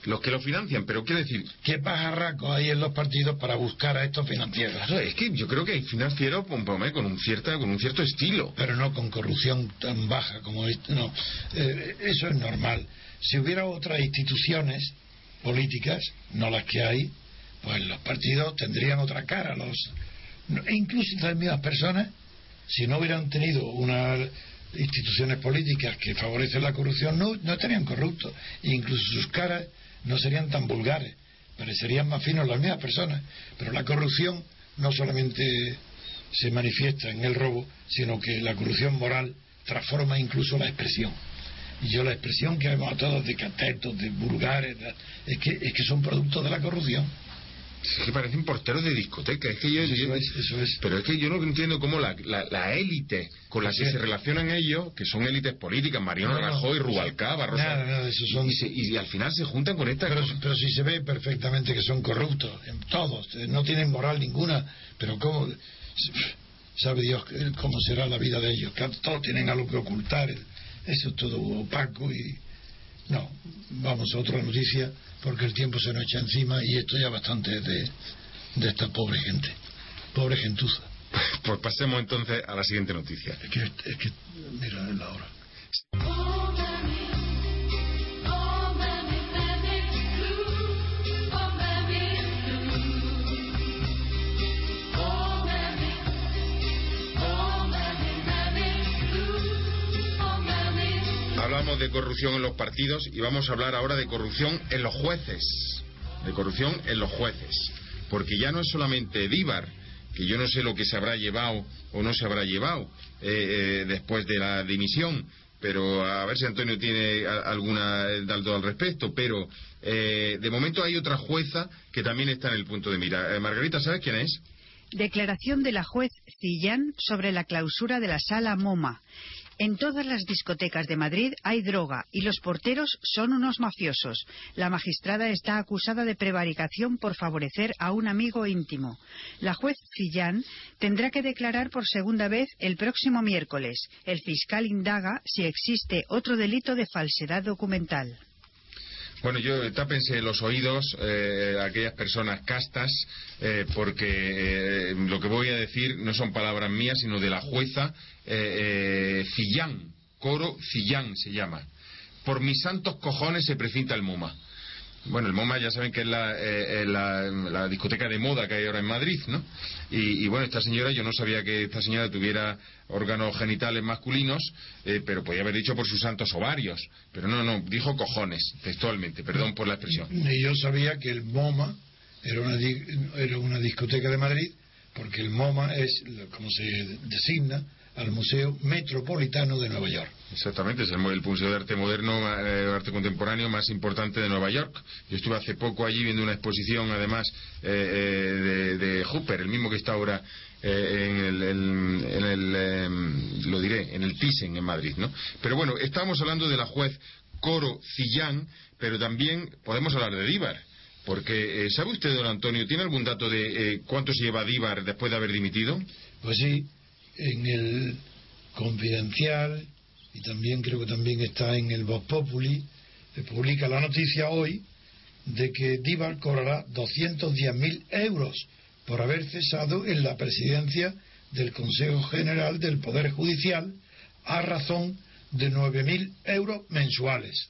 Los que lo financian, pero quiero decir. ¿Qué pajarracos hay en los partidos para buscar a estos financieros? es que yo creo que hay financieros con, con, un, cierta, con un cierto estilo. Pero no con corrupción tan baja como este. No, eh, eso es normal. Si hubiera otras instituciones políticas, no las que hay, pues los partidos tendrían otra cara. Los, e incluso las mismas personas, si no hubieran tenido unas instituciones políticas que favorecen la corrupción, no, no estarían corruptos. E incluso sus caras no serían tan vulgares, parecerían más finos las mismas personas. Pero la corrupción no solamente se manifiesta en el robo, sino que la corrupción moral transforma incluso la expresión. Y yo la expresión que vemos a todos de catetos, de vulgares, es que, es que son productos de la corrupción. Es que parecen porteros de discoteca. Es que yo, Eso es, eso es. Pero es que yo no entiendo cómo la, la, la élite con la que sí. se relacionan ellos, que son élites políticas, Mariano No, Rajoy. Rubalcaba, Rosa, Nada, nada, esos son- y, se- y al final se juntan con esta Pero, pero si se ve perfectamente que son corruptos, en todos, eh, no tienen moral ninguna, pero cómo, sabe Dios cómo será la vida de ellos, que todos tienen algo que ocultar, eso es todo opaco y no, vamos a otra noticia porque el tiempo se nos echa encima y esto ya bastante de, de esta pobre gente, pobre gentuza. Pues pasemos entonces a la siguiente noticia. Es que, es que mira la hora. Blue. Hablamos de corrupción en los partidos y vamos a hablar ahora de corrupción en los jueces. De corrupción en los jueces. Porque ya no es solamente Díbar, que yo no sé lo que se habrá llevado o no se habrá llevado eh, eh, después de la dimisión, pero a ver si Antonio tiene alguna dato al respecto. Pero eh, de momento hay otra jueza que también está en el punto de mira. Eh, Margarita, ¿sabes quién es? Declaración de la juez Cillán sobre la clausura de la sala MoMA. En todas las discotecas de Madrid hay droga y los porteros son unos mafiosos. La magistrada está acusada de prevaricación por favorecer a un amigo íntimo. La juez Cillán tendrá que declarar por segunda vez el próximo miércoles. El fiscal indaga si existe otro delito de falsedad documental. Bueno, yo tápense los oídos eh, a aquellas personas castas, eh, porque eh, lo que voy a decir no son palabras mías, sino de la jueza eh, eh, Cillán, Coro Cillán se llama. Por mis santos cojones se precipita el MoMA. Bueno, el MoMA ya saben que es la, eh, eh, la, la discoteca de moda que hay ahora en Madrid, ¿no? Y, bueno, esta señora, yo no sabía que esta señora tuviera órganos genitales masculinos, eh, pero podía haber dicho por sus santos ovarios. Pero no, no, dijo cojones, textualmente, perdón por la expresión. Y yo sabía que el MoMA era una, era una discoteca de Madrid, porque el MoMA es, como se designa, al Museo Metropolitano de Nueva York. Exactamente, es el, el Museo de Arte Moderno, eh, Arte Contemporáneo más importante de Nueva York. Yo estuve hace poco allí viendo una exposición, además, eh, eh, de, de Hooper, el mismo que está ahora eh, en el, el- en el, eh, lo diré, en el Thyssen en Madrid, ¿no? Pero bueno, estábamos hablando de la juez Coro Cillán, pero también podemos hablar de Díbar. Porque, eh, ¿sabe usted, don Antonio, tiene algún dato de cuánto se lleva Díbar después de haber dimitido? Pues sí, en el Confidencial y también creo que también está en el Voz Populi, se publica la noticia hoy de que Díbar cobrará 210.000 euros por haber cesado en la presidencia del Consejo General del Poder Judicial a razón de 9.000 euros mensuales.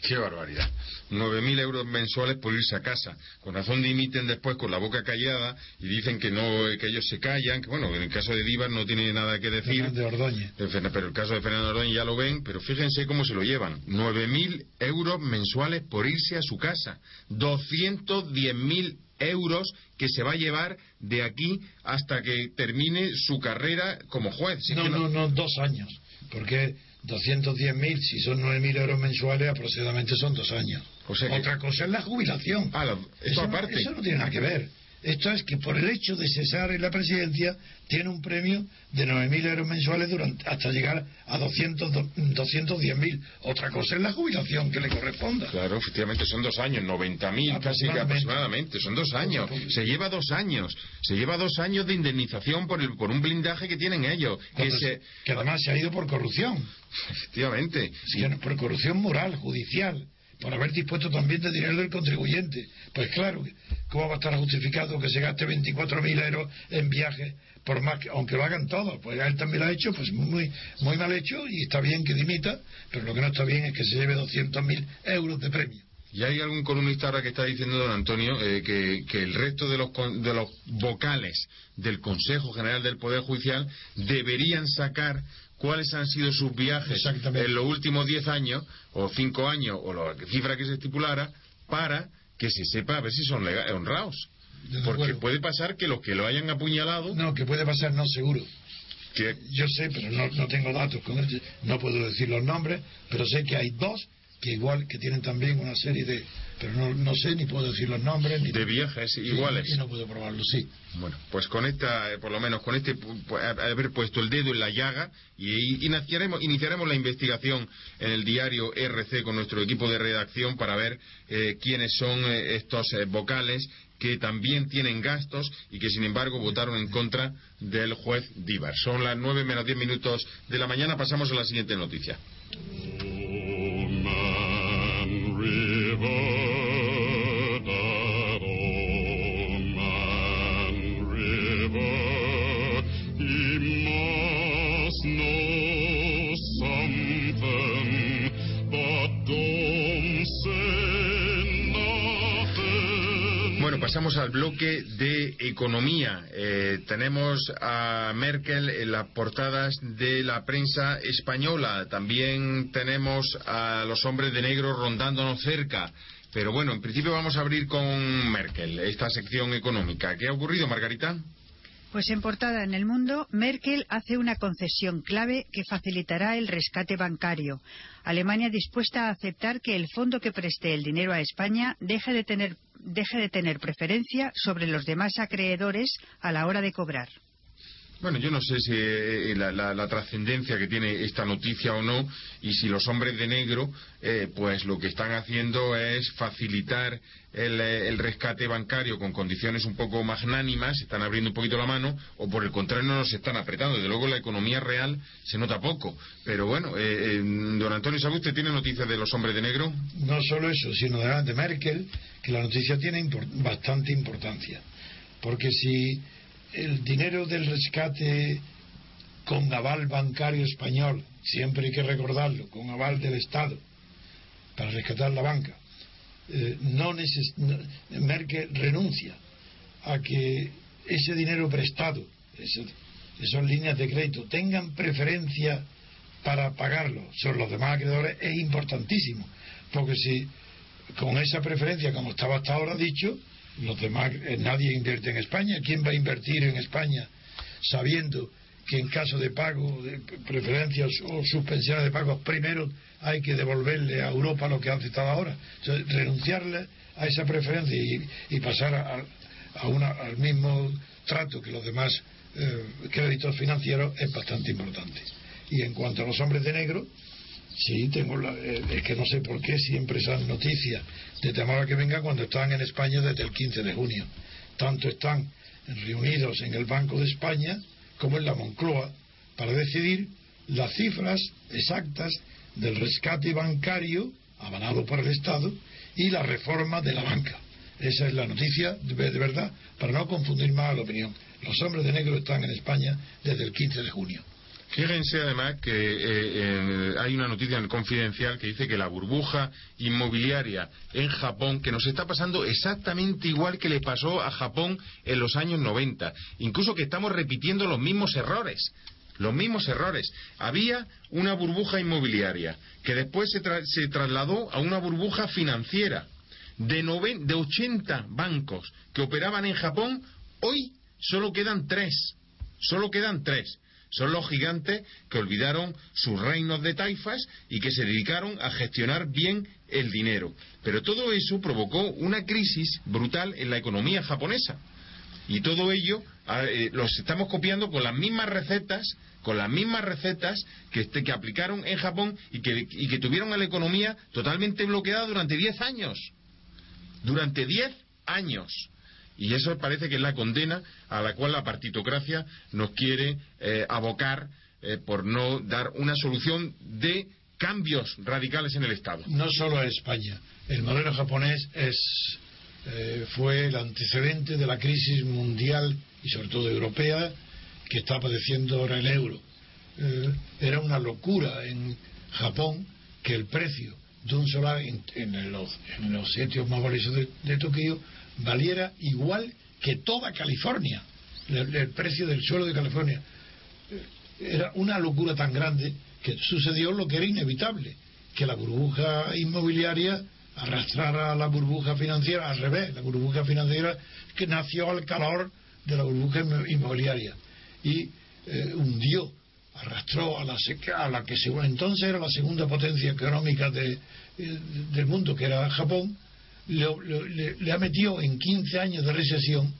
Qué barbaridad. 9.000 euros mensuales por irse a casa. Con razón dimiten después con la boca callada y dicen que no, que ellos se callan, que bueno, en el caso de Díbar no tiene nada que decir. Fernández Ordóñez. Eh, Pero el caso de Fernando Ordóñez ya lo ven, pero fíjense cómo se lo llevan. 9.000 euros mensuales por irse a su casa. 210.000 euros que se va a llevar de aquí hasta que termine su carrera como juez. Si No, no, no, dos años. Porque 210.000, si son 9.000 euros mensuales, aproximadamente son dos años. O sea que- Otra cosa es la jubilación. Ah, la- eso, aparte. No, eso no tiene nada que ver. Esto es que por el hecho de cesar en la presidencia tiene un premio de 9.000 euros mensuales durante, hasta llegar a 200, do- 210.000. Otra cosa es la jubilación que le corresponda. Claro, efectivamente, son dos años, 90.000 casi que Aproximadamente. son dos años. Se lleva dos años, se lleva dos años de indemnización por, el, por un blindaje que tienen ellos. Que se, que además se ha ido por corrupción. efectivamente, no- por corrupción moral, judicial, por haber dispuesto también de dinero del contribuyente. Pues claro, ¿cómo va a estar justificado que se gaste 24.000 euros en viajes, por más que, aunque lo hagan todos? Pues él también lo ha hecho, pues muy, muy mal hecho y está bien que dimita, pero lo que no está bien es que se lleve 200.000 euros de premio. Y hay algún columnista ahora que está diciendo, don Antonio, eh, que, que el resto de los, de los vocales del Consejo General del Poder Judicial deberían sacar cuáles han sido sus viajes en los últimos 10 años, o 5 años, o la cifra que se estipulara, para que se sepa a ver si son lega- honrados. Porque puede pasar que los que lo hayan apuñalado, No, que puede pasar, no seguro. que Yo sé, pero no, no tengo datos con él, no puedo decir los nombres, pero sé que hay dos que igual que tienen también una serie de pero no, no sé ni puedo decir los nombres. Ni De viajes Sí, iguales. Y no puedo probarlo, sí. Bueno, pues con esta, eh, por lo menos con este, haber puesto el dedo en la llaga y iniciaremos, iniciaremos la investigación en el diario RC con nuestro equipo de redacción para ver eh, quiénes son eh, estos eh, vocales que también tienen gastos y que sin embargo votaron en contra del juez Díbar. Son las nueve menos diez minutos de la mañana. Pasamos a la siguiente noticia. Man River, pasamos al bloque de economía. Eh, tenemos a Merkel en las portadas de la prensa española. También tenemos a los hombres de negro rondándonos cerca. Pero bueno, en principio vamos a abrir con Merkel, esta sección económica. ¿Qué ha ocurrido, Margarita? Pues en portada en el mundo, Merkel hace una concesión clave que facilitará el rescate bancario. Alemania dispuesta a aceptar que el fondo que preste el dinero a España deje de tener, deje de tener preferencia sobre los demás acreedores a la hora de cobrar. Bueno, yo no sé si eh, la, la- la trascendencia que tiene esta noticia o no, y si los hombres de negro, eh, pues lo que están haciendo es facilitar el, eh, rescate bancario con condiciones un poco magnánimas, están abriendo un poquito la mano, o por el contrario no nos están apretando. Desde luego la economía real se nota poco. Pero bueno, eh, don Antonio Saguste tiene noticias de los hombres de negro. No solo eso, sino de, Merkel, que la noticia tiene bastante importancia. Porque si el dinero del rescate con aval bancario español, siempre hay que recordarlo, con aval del Estado, para rescatar la banca, eh, no neces- Merkel renuncia a que ese dinero prestado, esas líneas de crédito, tengan preferencia para pagarlo sobre los demás acreedores es importantísimo, porque si con esa preferencia, como estaba hasta ahora dicho, los demás, eh, nadie invierte en España. ¿Quién va a invertir en España sabiendo que en caso de pago de preferencias o suspensiones de pagos, primero hay que devolverle a Europa lo que ha aceptado ahora? Entonces, renunciarle a esa preferencia y, pasar a, a una- al mismo trato que los demás eh, créditos financieros es bastante importante. Y en cuanto a los hombres de negro, Sí, tengo la- eh, es que no sé por qué siempre esas noticias de temor a que venga cuando están en España desde el 15 de junio. Tanto están reunidos en el Banco de España como en la Moncloa para decidir las cifras exactas del rescate bancario avalado por el Estado y la reforma de la banca. Esa es la noticia de, de verdad, para no confundir más la opinión. Los hombres de negro están en España desde el 15 de junio. Fíjense además que eh, eh, hay una noticia en confidencial que dice que la burbuja inmobiliaria en Japón, que nos está pasando exactamente igual que le pasó a Japón en los años 90, incluso que estamos repitiendo los mismos errores. Los mismos errores. Había una burbuja inmobiliaria que después se, tra- se trasladó a una burbuja financiera de, de 80 bancos que operaban en Japón. Hoy solo quedan tres. Solo quedan tres. Son los gigantes que olvidaron sus reinos de taifas y que se dedicaron a gestionar bien el dinero. Pero todo eso provocó una crisis brutal en la economía japonesa. Y todo ello eh, los estamos copiando con las mismas recetas, con las mismas recetas que, este- que aplicaron en Japón y que, y que tuvieron a la economía totalmente bloqueada durante 10 años. Durante 10 años. Y eso parece que es la condena a la cual la partitocracia nos quiere eh, abocar eh, por no dar una solución de cambios radicales en el Estado. no solo a España. El modelo japonés es, eh, fue el antecedente de la crisis mundial y sobre todo europea que está padeciendo ahora el euro. Eh, era una locura en Japón que el precio de un solar en, en los, en los sitios más valiosos de, de Tokio valiera igual que toda California, el, precio del suelo de California. Era una locura tan grande que sucedió lo que era inevitable, que la burbuja inmobiliaria arrastrara a la burbuja financiera, al revés, la burbuja financiera que nació al calor de la burbuja inmo- inmobiliaria. Y eh, hundió, arrastró a la, a la que entonces era la segunda potencia económica de- eh, del mundo, que era Japón, lo- lo- le, le ha metido en 15 años de recesión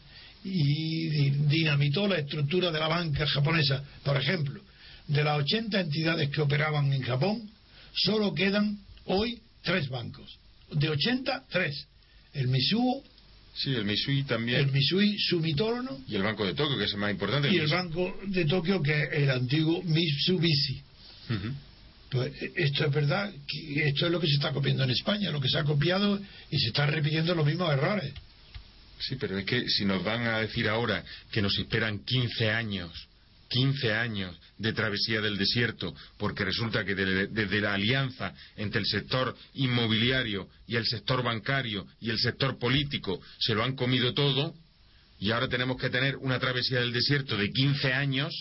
y di- dinamitó la estructura de la banca japonesa. Por ejemplo, de las 80 entidades que operaban en Japón, solo quedan hoy tres bancos. De 80, tres. El Mitsuo, Sí, el Misui también. el Mitsui Sumitomo Y el Banco de Tokio, que es el más importante. y el Misui. Banco de Tokio, que es el antiguo Mitsubishi. Ujú. Pues eh, esto es verdad, esto es lo que se está copiando en España, lo que se ha copiado y se están repitiendo los mismos errores. Sí, pero es que si nos van a decir ahora que nos esperan 15 años, 15 años de travesía del desierto, porque resulta que de- desde la alianza entre el sector inmobiliario y el sector bancario y el sector político se lo han comido todo, y ahora tenemos que tener una travesía del desierto de 15 años,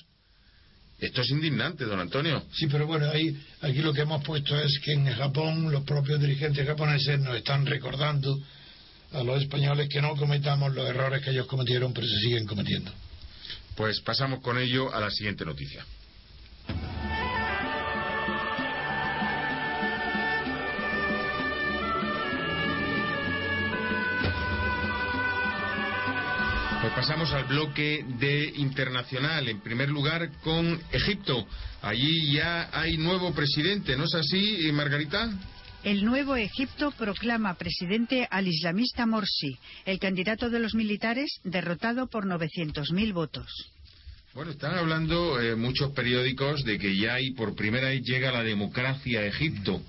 esto es indignante, don Antonio. Sí, pero bueno, ahí, aquí lo que hemos puesto es que en Japón los propios dirigentes japoneses nos están recordando a los españoles que no cometamos los errores que ellos cometieron, pero se siguen cometiendo. Pues pasamos con ello a la siguiente noticia. Pasamos al bloque de internacional. En primer lugar, con Egipto. Allí ya hay nuevo presidente, ¿no es así, Margarita? El nuevo Egipto proclama presidente al islamista Morsi, el candidato de los militares derrotado por 900.000 votos. Bueno, están hablando eh, muchos periódicos de que ya hay por primera vez llega la democracia a Egipto.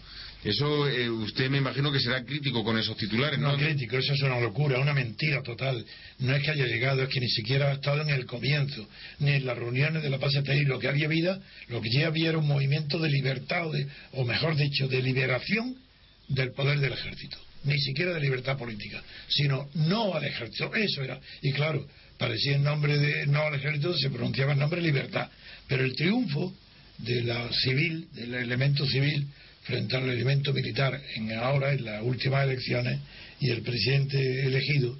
Eso eh, usted me imagino que será crítico con esos titulares, ¿no? No, crítico, eso es una locura, una mentira total. No es que haya llegado, es que ni siquiera ha estado en el comienzo, ni en las reuniones de la paz y Lo que había habido, lo que ya había era un movimiento de libertad, o, de- o mejor dicho, de liberación del poder del ejército. Ni siquiera de libertad política, sino no al ejército. Eso era. Y claro, parecía el nombre de no al ejército, se pronunciaba el nombre libertad. Pero el triunfo de la civil, del elemento civil, frente al elemento militar en ahora en las últimas elecciones y el presidente elegido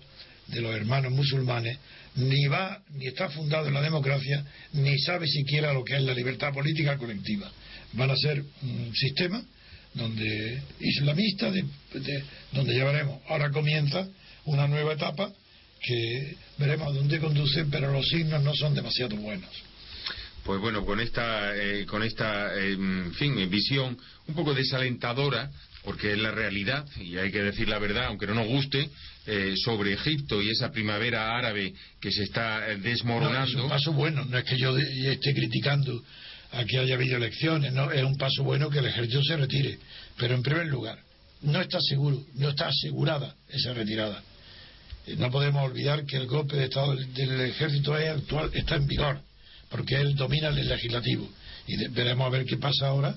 de los hermanos musulmanes ni va ni está fundado en la democracia ni sabe siquiera lo que es la libertad política colectiva. Van a ser un sistema donde islamista de- de- donde ya veremos. Ahora comienza una nueva etapa que veremos a dónde conduce pero los signos no son demasiado buenos Pues bueno, con esta, eh, con esta, eh, fin, visión un poco desalentadora, porque es la realidad, y hay que decir la verdad, aunque no nos guste, eh, sobre Egipto y esa primavera árabe que se está eh, No, es desmoronando. un paso bueno, no es que yo esté criticando a que haya habido elecciones, no, es un paso bueno que el ejército se retire. Pero en primer lugar, no está seguro, no está asegurada esa retirada. No podemos olvidar que el golpe de Estado del, ejército actual, está en vigor, porque él domina el legislativo. Y veremos a ver qué pasa ahora,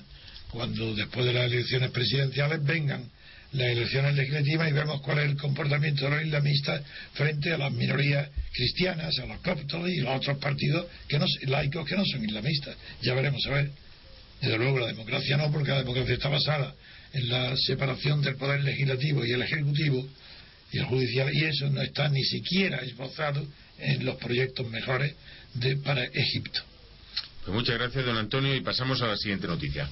cuando después de las elecciones presidenciales vengan las elecciones legislativas y vemos cuál es el comportamiento de los islamistas frente a las minorías cristianas, a los coptos y los otros partidos que no, laicos que no son islamistas. Ya veremos a ver. Desde luego la democracia no, porque la democracia está basada en la separación del poder legislativo y el ejecutivo y el judicial, y eso no está ni siquiera esbozado en los proyectos mejores de, para Egipto. Pues muchas gracias, don Antonio, y pasamos a la siguiente noticia.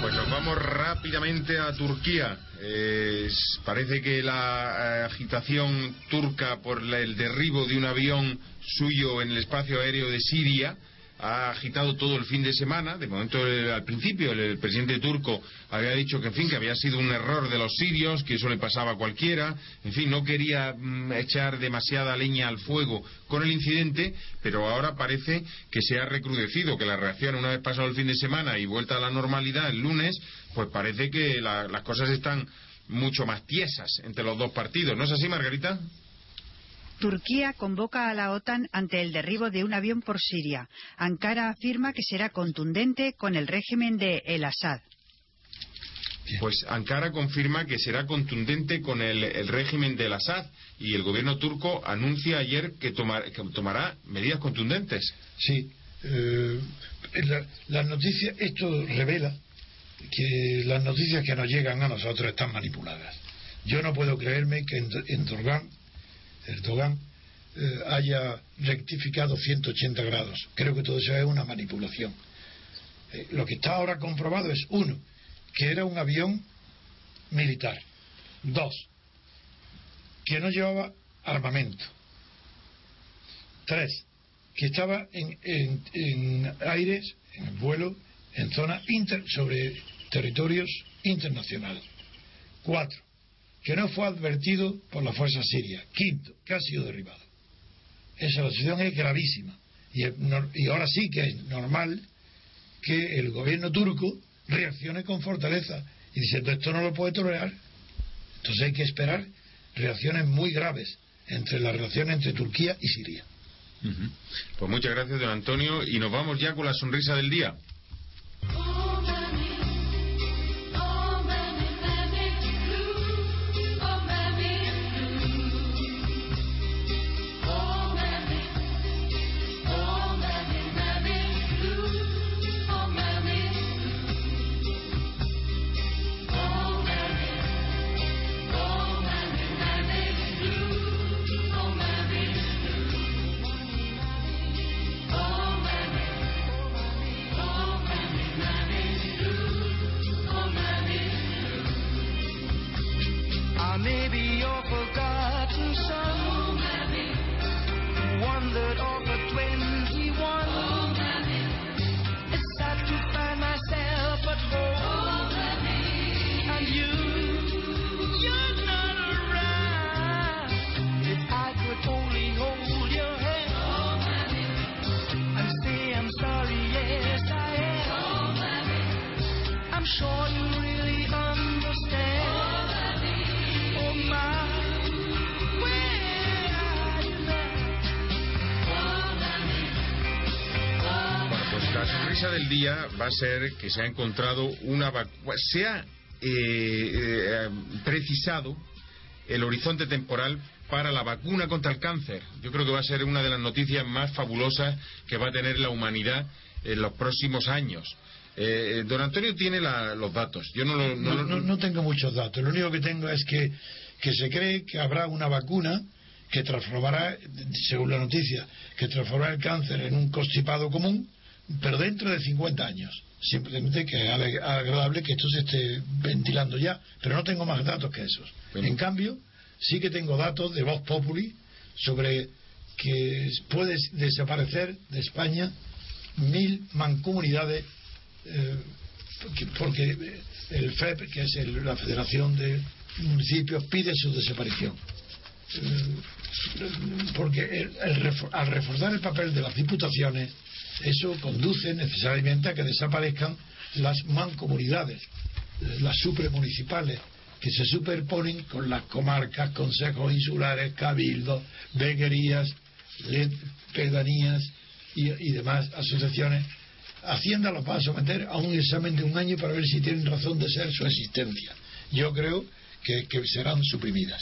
Pues nos vamos rápidamente a Turquía. Parece que la eh, agitación turca por la- el derribo de un avión suyo en el espacio aéreo de Siria ha agitado todo el fin de semana. De momento, eh, al principio, el, presidente turco había dicho que, en fin, que había sido un error de los sirios, que eso le pasaba a cualquiera. En fin, no quería mm, echar demasiada leña al fuego con el incidente, pero ahora parece que se ha recrudecido, que la reacción, una vez pasado el fin de semana y vuelta a la normalidad el lunes, pues parece que la- las cosas están mucho más tiesas entre los dos partidos. ¿No es así, Margarita? Turquía convoca a la OTAN ante el derribo de un avión por Siria. Ankara afirma que será contundente con el régimen de El Assad. Pues Ankara confirma que será contundente con el, el régimen del Assad y el gobierno turco anuncia ayer que, tomar- que tomará medidas contundentes. Sí, eh, la- las noticias, esto revela que las noticias que nos llegan a nosotros están manipuladas. Yo no puedo creerme que Endo- Erdogan, Erdogan eh, haya rectificado 180 grados. Creo que todo eso es una manipulación. Eh, lo que está ahora comprobado es, uno, que era un avión militar. Dos, que no llevaba armamento. Tres, que estaba en, en, aires, en vuelo, en zona sobre territorios internacionales. Cuatro, que no fue advertido por la fuerza siria. Quinto, que ha sido derribado. Esa la situación es gravísima. Y, y ahora sí que es normal que el gobierno turco reaccione con fortaleza y diciendo esto no lo puede tolerar. Entonces hay que esperar reacciones muy graves entre la relación entre Turquía y Siria. Pues muchas gracias, don Antonio, y nos vamos ya con la sonrisa del día. colored del día va a ser que se ha encontrado una vacuna, se ha eh, eh, precisado el horizonte temporal para la vacuna contra el cáncer. Yo creo que va a ser una de las noticias más fabulosas que va a tener la humanidad en los próximos años. Eh, don Antonio tiene la, los datos. Yo no, lo, no, no, no, no, tengo muchos datos. Lo único que tengo es que, que se cree que habrá una vacuna que transformará, según la noticia, que transformará el cáncer en un constipado común pero dentro de 50 años. Simplemente que es agradable que esto se esté ventilando ya, pero no tengo más datos que esos. Bueno. En cambio, sí que tengo datos de Voz Populi sobre que puede desaparecer de España mil mancomunidades eh, porque el FEP, que es el, la Federación de Municipios, pide su desaparición. Eh, porque el, el, al reforzar el papel de las diputaciones, eso conduce necesariamente a que desaparezcan las mancomunidades, las supremunicipales, que se superponen con las comarcas, consejos insulares, cabildos, veguerías, pedanías y, demás asociaciones. Hacienda los va a someter a un examen de un año para ver si tienen razón de ser su existencia. Yo creo que serán suprimidas.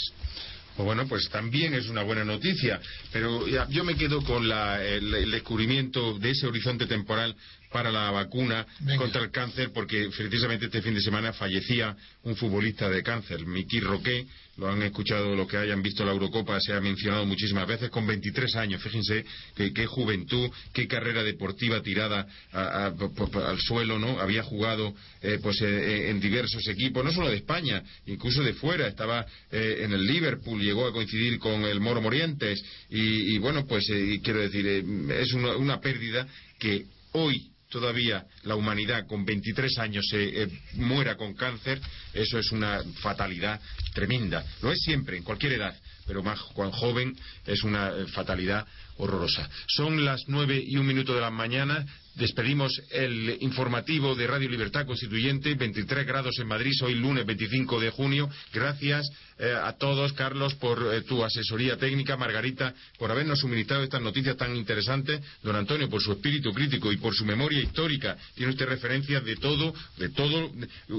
Pues bueno, pues también es una buena noticia, pero yo me quedo con la, el, descubrimiento de ese horizonte temporal para la vacuna Venga. contra el cáncer, porque precisamente este fin de semana fallecía un futbolista de cáncer, Miki Roque, lo han escuchado los que hayan visto la Eurocopa, se ha mencionado muchísimas veces, con 23 años, fíjense qué que juventud, qué carrera deportiva tirada a, a, a, al suelo, ¿no? Había jugado eh, pues eh, en diversos equipos, no solo de España, incluso de fuera, estaba eh, en el Liverpool, llegó a coincidir con el Moro Morientes, y, y bueno, pues eh, quiero decir, eh, es una, una pérdida que hoy todavía la humanidad con 23 años se eh, muera con cáncer, eso es una fatalidad tremenda. Lo es siempre, en cualquier edad, pero más cuando joven es una eh, fatalidad horrorosa. Son las nueve y un minuto de la mañana. Despedimos el informativo de Radio Libertad Constituyente, 23 grados en Madrid, hoy lunes 25 de junio. Gracias eh, a todos, Carlos, por eh, tu asesoría técnica, Margarita, por habernos suministrado estas noticias tan interesantes, don Antonio, por su espíritu crítico y por su memoria histórica. Tiene usted referencias de todo, de todo.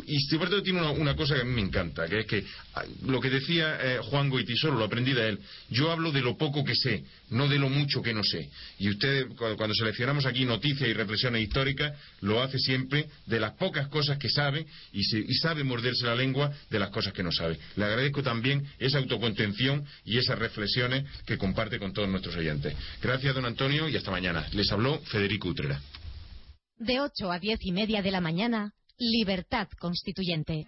Y sobre todo tiene una, cosa que a mí me encanta, que es que lo que decía eh, Juan Goitisoro, lo aprendí de él. Yo hablo de lo poco que sé, no de lo mucho que no sé. Y usted, cuando seleccionamos aquí noticias y reflexiones históricas, lo hace siempre de las pocas cosas que sabe y, y sabe morderse la lengua de las cosas que no sabe. Le agradezco también esa autocontención y esas reflexiones que comparte con todos nuestros oyentes. Gracias, don Antonio, y hasta mañana. Les habló Federico Utrera. De 8 a diez y media de la mañana, Libertad Constituyente.